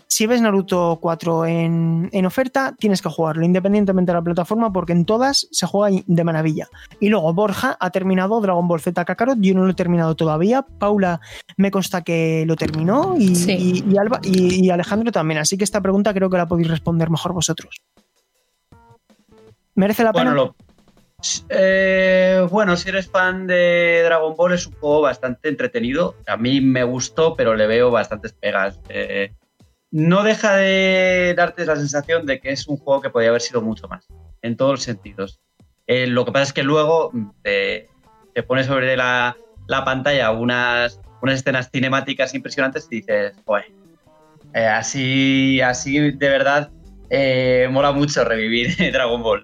si ves Naruto 4 en, en, oferta, tienes que jugarlo independientemente de la plataforma porque en todas se juega de maravilla. Y luego Borja ha terminado Dragon Ball Z Kakarot, yo no lo he terminado todavía. Paula me consta que lo terminó y, Sí. y- y Alba- y- y Alejandro también. Así que esta pregunta creo que la podéis responder mejor vosotros. ¿Merece la Bueno, pena? lo- eh, bueno, si eres fan de Dragon Ball es un juego bastante entretenido. A mí me gustó, pero le veo bastantes pegas. Eh, no deja de darte la sensación de que es un juego que podría haber sido mucho más, en todos los sentidos. Eh, lo que pasa es que luego mm, te, te pone sobre la, la pantalla unas, escenas cinemáticas impresionantes y dices, "Joder, eh, así, así de verdad eh, mola mucho revivir Dragon Ball.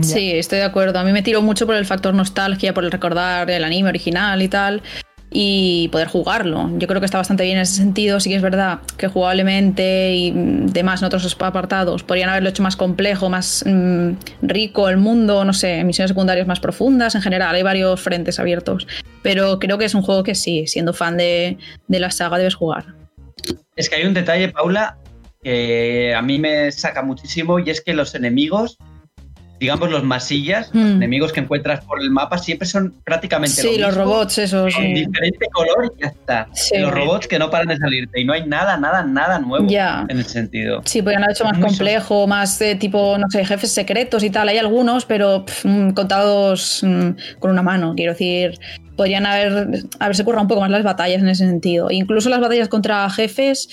Sí, estoy de acuerdo. A mí me tiro mucho por el factor nostalgia, por el recordar el anime original y tal, y poder jugarlo. Yo creo que está bastante bien en ese sentido. Sí que es verdad que jugablemente y demás en otros apartados podrían haberlo hecho más complejo, más mm, rico el mundo, no sé, misiones secundarias más profundas. En general, hay varios frentes abiertos. Pero creo que es un juego que sí, siendo fan de, de la saga, debes jugar. Es que hay un detalle, Paula, que a mí me saca muchísimo y es que los enemigos, digamos los masillas, los Mm. enemigos que encuentras por el mapa, siempre son prácticamente lo Sí, los mismo, robots, esos. Con sí. diferente color y ya está. Sí. Los robots que no paran de salirte y no hay nada, nada, nada nuevo en el sentido. Sí, podrían haber hecho más complejo, más de tipo, no sé, jefes secretos y tal. Hay algunos, pero mm, contados mm, con una mano. Quiero decir, podrían haber haberse currado un poco más las batallas en ese sentido. Incluso las batallas contra jefes,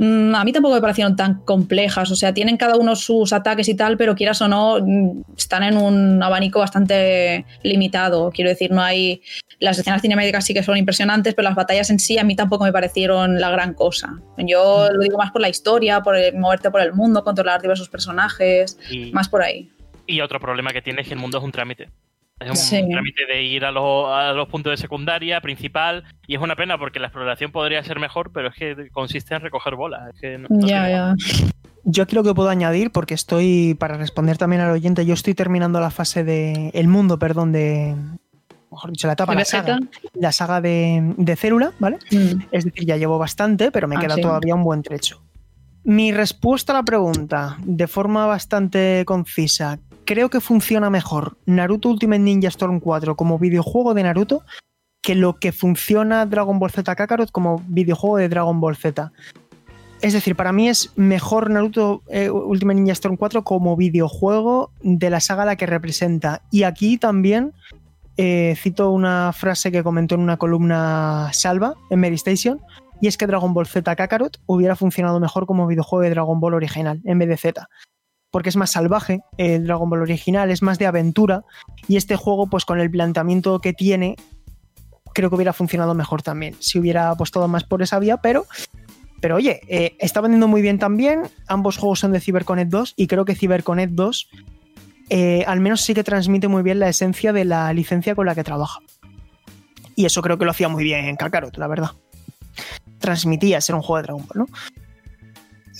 a mí tampoco me parecieron tan complejas. O sea, tienen cada uno sus ataques y tal, pero quieras o no, mm, están en un abanico bastante limitado. Quiero decir, no hay. Las escenas cinemáticas sí que son impresionantes, pero las batallas en sí a mí tampoco me parecieron la gran cosa. Yo lo digo más por la historia, por el- moverte por el mundo, controlar diversos personajes, Y, más por ahí. y otro problema que tiene es que el mundo es un trámite. Es un Sí. trámite de ir a los, a los puntos de secundaria, principal, y es una pena porque la exploración podría ser mejor, pero es que consiste en recoger bolas. Es que no- no ya, ya. Yo aquí lo que puedo añadir, porque estoy, para responder también al oyente, yo estoy terminando la fase de. El mundo, perdón, de. Mejor dicho, la etapa, la saga, la saga de, de Célula, ¿vale? Mm. Es decir, ya llevo bastante, pero me Ah, queda sí. todavía un buen trecho. Mi respuesta a la pregunta, de forma bastante concisa, creo que funciona mejor Naruto Ultimate Ninja Storm 4 como videojuego de Naruto que lo que funciona Dragon Ball Z Kakarot como videojuego de Dragon Ball Z. Es decir, para mí es mejor Naruto eh, Ultimate Ninja Storm 4 como videojuego de la saga la que representa. Y aquí también eh, cito una frase que comentó en una columna Salva en Mary Station, y es que Dragon Ball Z Kakarot hubiera funcionado mejor como videojuego de Dragon Ball original en vez de Z. Porque es más salvaje, el Dragon Ball original es más de aventura, y este juego, pues con el planteamiento que tiene, creo que hubiera funcionado mejor también, si hubiera apostado más por esa vía, pero pero oye, eh, está vendiendo muy bien también. Ambos juegos son de CyberConnect 2 y creo que CyberConnect 2 eh, al menos sí que transmite muy bien la esencia de la licencia con la que trabaja. Y eso creo que lo hacía muy bien en Kakarot, la verdad. Transmitía ser un juego de Dragon Ball, ¿no?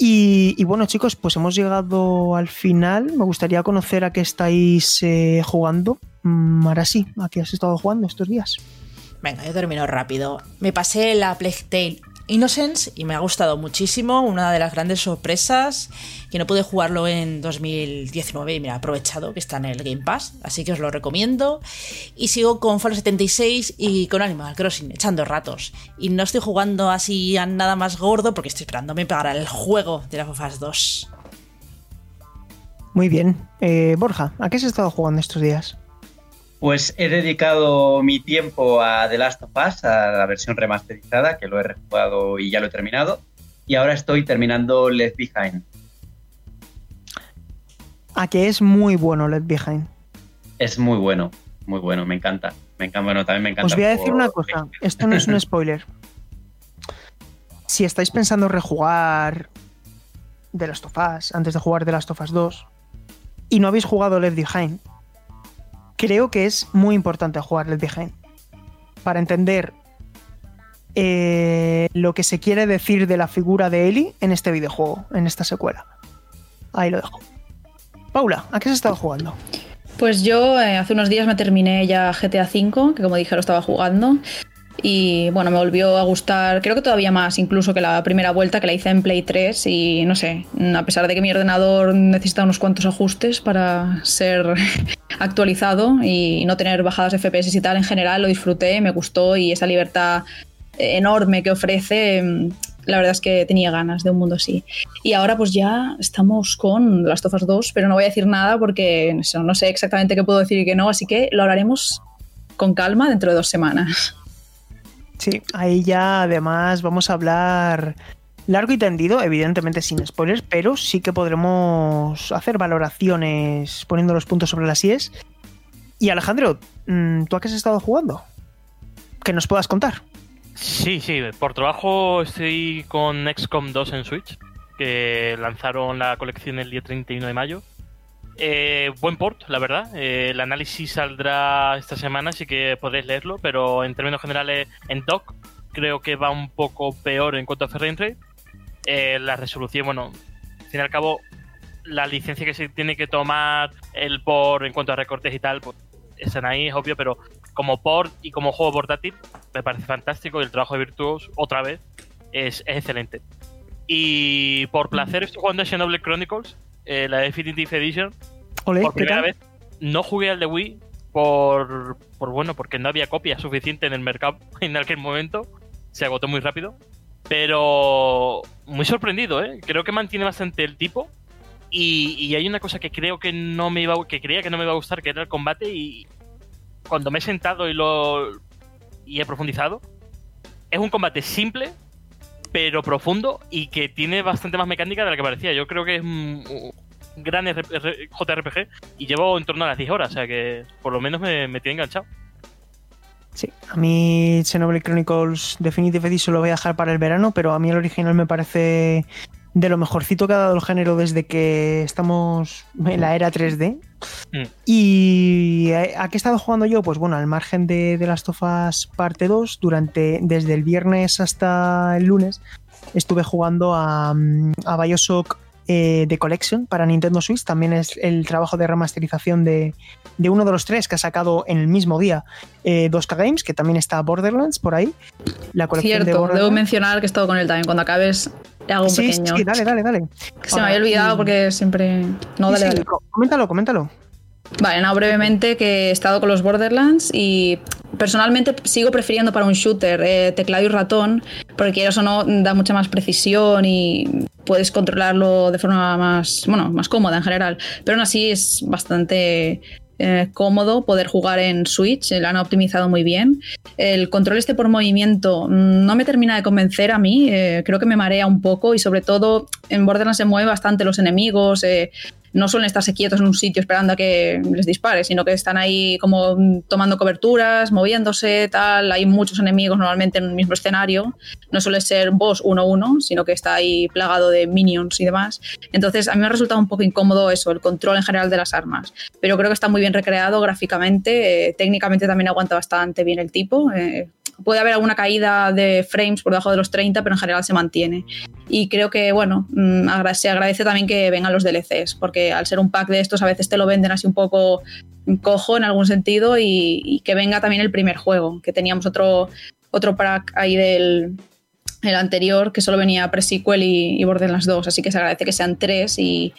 Y, bueno, chicos, pues hemos llegado al final. Me gustaría conocer a qué estáis eh, jugando. Mm, Ahora sí, ¿a qué has estado jugando estos días? Venga, yo termino rápido. Me pasé la Plague Tale Innocence y me ha gustado muchísimo. Una de las grandes sorpresas que no pude jugarlo en 2019 y me ha aprovechado que está en el Game Pass, así que os lo recomiendo. Y sigo con Fallout 76 y con Animal Crossing, echando ratos. Y no estoy jugando así a nada más gordo porque estoy esperándome para el juego de las of Us 2. Muy bien. Eh, Borja, ¿a qué has estado jugando estos días? Pues he dedicado mi tiempo a The Last of Us, a la versión remasterizada, que lo he rejugado y ya lo he terminado. Y ahora estoy terminando Left Behind. A que es muy bueno Left Behind. Es muy bueno, muy bueno, me encanta. Me encanta, bueno, también me encanta. Os voy a decir una cosa, esto no es un spoiler. si estáis pensando rejugar The Last of Us antes de jugar The Last of Us 2 y no habéis jugado Left Behind, creo que es muy importante jugar Left Behind para entender eh, lo que se quiere decir de la figura de Ellie en este videojuego, en esta secuela. Ahí lo dejo. Paula, ¿a qué has estado jugando? Pues yo eh, hace unos días me terminé ya GTA V, que como dije lo estaba jugando. Y bueno, me volvió a gustar, creo que todavía más, incluso que la primera vuelta que la hice en Play 3. Y no sé, a pesar de que mi ordenador necesita unos cuantos ajustes para ser actualizado y no tener bajadas de FPS y tal, en general lo disfruté, me gustó y esa libertad enorme que ofrece, mm, la verdad es que tenía ganas de un mundo así. Y ahora pues ya estamos con las Tofas 2, pero no voy a decir nada porque no sé exactamente qué puedo decir y qué no, así que lo hablaremos con calma dentro de dos semanas. Sí, ahí ya además vamos a hablar largo y tendido, evidentemente sin spoilers, pero sí que podremos hacer valoraciones poniendo los puntos sobre las IES. Y Alejandro, mm, ¿tú a qué has estado jugando? Que nos puedas contar. Sí, sí, por trabajo estoy con XCOM 2 en Switch, que lanzaron la colección el día 31 de mayo. Eh, buen port, la verdad. Eh, el análisis saldrá esta semana, así que podréis leerlo, pero en términos generales, en dock creo que va un poco peor en cuanto a frame rate. Eh, la resolución, bueno, al fin y al cabo, la licencia que se tiene que tomar el por en cuanto a recortes y tal, pues están ahí, es obvio, pero como port y como juego portátil, me parece fantástico y el trabajo de Virtuos, otra vez, es, excelente. Y por placer estoy jugando a Xenoblade Chronicles, eh, la Definitive Edition. por primera vez. No jugué al de Wii por, por, bueno, porque no había copia suficiente en el mercado en aquel momento. Se agotó muy rápido. Pero muy sorprendido, ¿eh? Creo que mantiene bastante el tipo. Y, y, hay una cosa que creo que no me iba que creía que no me iba a gustar, que era el combate, y, cuando me he sentado y lo y he profundizado, es un combate simple, pero profundo y que tiene bastante más mecánica de la que parecía. Yo creo que es un gran JRPG y llevo en torno a las 10 horas, o sea que por lo menos me, me tiene enganchado. Sí, a mí Xenoblade Chronicles Definitive Edition lo voy a dejar para el verano, pero a mí el original me parece de lo mejorcito que ha dado el género desde que estamos en la era 3D. Mm. ¿Y a qué he estado jugando yo? Pues bueno, al margen de, de las tofas parte 2, durante, desde el viernes hasta el lunes, estuve jugando a, a Bioshock eh, The Collection para Nintendo Switch. También es el trabajo de remasterización de, de uno de los tres que ha sacado en el mismo día 2K eh, Games, que también está Borderlands por ahí. La colección Cierto, debo mencionar que he estado con él también. Cuando acabes, hago un sí, pequeño. Sí, dale, dale, dale. se me había olvidado porque siempre. No, dale, dale. Coméntalo, coméntalo. Vale, no, brevemente que he estado con los Borderlands y personalmente sigo prefiriendo para un shooter eh, teclado y ratón, porque eso no da mucha más precisión y puedes controlarlo de forma más, bueno, más cómoda en general. Pero aún así es bastante eh, cómodo poder jugar en Switch, lo han optimizado muy bien. El control este por movimiento mm, no me termina de convencer a mí, eh, creo que me marea un poco y sobre todo en Borderlands se mueve bastante los enemigos, no suelen estarse quietos en un sitio esperando a que les dispare, sino que están ahí como tomando coberturas, moviéndose, tal. Hay muchos enemigos normalmente en el mismo escenario. No suele ser boss 1-1, sino que está ahí plagado de minions y demás. Entonces, a mí me ha resultado un poco incómodo eso, el control en general de las armas. Pero creo que está muy bien recreado gráficamente. Eh, técnicamente también aguanta bastante bien el tipo. Eh, puede haber alguna caída de frames por debajo de los 30, pero en general se mantiene. Y creo que, bueno, mm, se agradece también que vengan los DLCs, porque al ser un pack de estos a veces te lo venden así un poco cojo en algún sentido y, que venga también el primer juego, que teníamos otro, otro pack ahí del el anterior que solo venía pre-sequel y, y Borderlands 2, así que se agradece que sean tres y,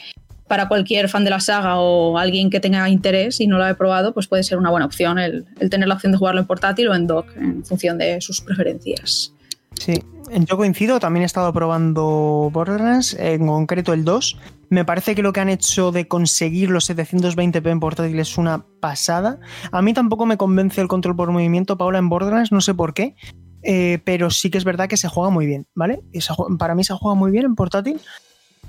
para cualquier fan de la saga o alguien que tenga interés y no lo haya probado, pues puede ser una buena opción el, tener la opción de jugarlo en portátil o en dock, en función de sus preferencias. Sí, yo coincido, también he estado probando Borderlands, en concreto el 2. Me parece que lo que han hecho de conseguir los 720p en portátil es una pasada. A mí tampoco me convence el control por movimiento, Paula, en Borderlands, no sé por qué. Eh, pero sí que es verdad que se juega muy bien, ¿vale? para mí se juega muy bien en portátil.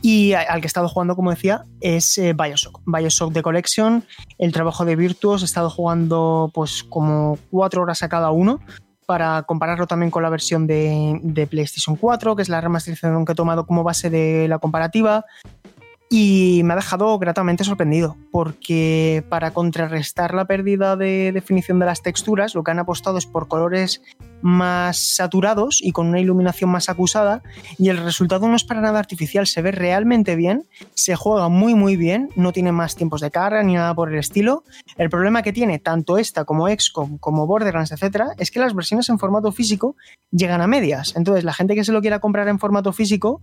Y al que he estado jugando, como decía, es eh, Bioshock. Bioshock The Collection, el trabajo de Virtuos. He estado jugando pues como cuatro horas a cada uno para compararlo también con la versión de, de PlayStation 4, que es la remasterización que he tomado como base de la comparativa. Y me ha dejado gratamente sorprendido, porque para contrarrestar la pérdida de definición de las texturas, lo que han apostado es por colores más saturados y con una iluminación más acusada, y el resultado no es para nada artificial, se ve realmente bien, se juega muy muy bien, no tiene más tiempos de carga ni nada por el estilo. El problema que tiene tanto esta como XCOM, como Borderlands, etcétera, es que las versiones en formato físico llegan a medias. Entonces, la gente que se lo quiera comprar en formato físico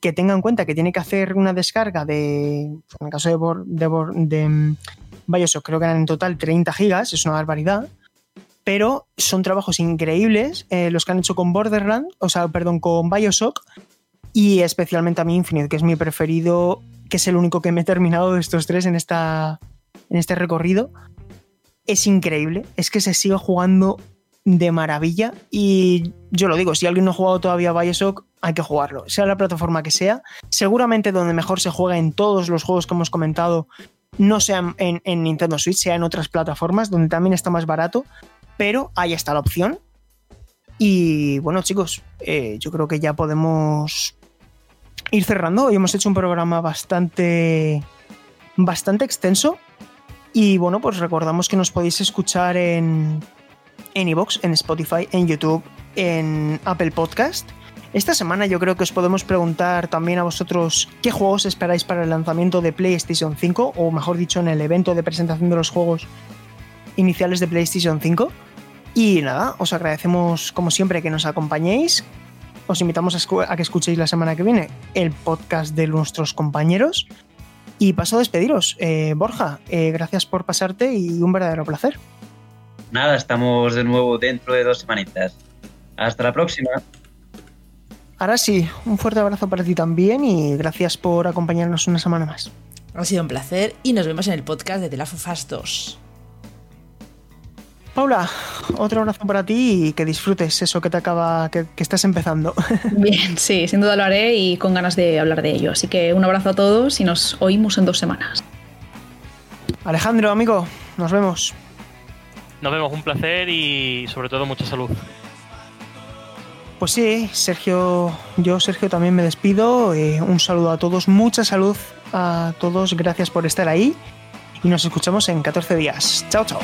que tenga en cuenta que tiene que hacer una descarga de, en el caso de, Bor- de, Bor- de mm, Bioshock, creo que eran en total 30 gigas, es una barbaridad, pero son trabajos increíbles eh, los que han hecho con Borderlands, o sea, perdón, con Bioshock, y especialmente a mí Infinite, que es mi preferido, que es el único que me he terminado de estos tres en, esta, en este recorrido. Es increíble, es que se sigue jugando de maravilla y yo lo digo, si alguien no ha jugado todavía Bioshock, hay que jugarlo, sea la plataforma que sea. Seguramente donde mejor se juega en todos los juegos que hemos comentado, no sea en, en Nintendo Switch, sea en otras plataformas donde también está más barato, pero ahí está la opción. Y bueno, chicos, eh, yo creo que ya podemos ir cerrando. Hoy hemos hecho un programa bastante, bastante extenso. Y bueno, pues recordamos que nos podéis escuchar en en iVoox, en Spotify, en YouTube, en Apple Podcast. Esta semana yo creo que os podemos preguntar también a vosotros qué juegos esperáis para el lanzamiento de PlayStation 5, o mejor dicho, en el evento de presentación de los juegos iniciales de PlayStation 5. Y nada, os agradecemos como siempre que nos acompañéis. Os invitamos a, que escuchéis la semana que viene el podcast de nuestros compañeros. Y paso a despediros. Eh, Borja, eh, gracias por pasarte y un verdadero placer. Nada, estamos de nuevo dentro de dos semanitas. Hasta la próxima. Ahora sí, un fuerte abrazo para ti también y gracias por acompañarnos una semana más. Ha sido un placer y nos vemos en el podcast de The Last of Us 2. Paula, otro abrazo para ti y que disfrutes eso que te acaba, que, que estás empezando. Bien, sí, sin duda lo haré y con ganas de hablar de ello. Así que un abrazo a todos y nos oímos en dos semanas. Alejandro, amigo, nos vemos. Nos vemos, un placer y sobre todo mucha salud. Pues sí, Sergio, yo Sergio también me despido. eh, un saludo a todos, mucha salud a todos, gracias por estar ahí y nos escuchamos en 14 días. Chao, chao.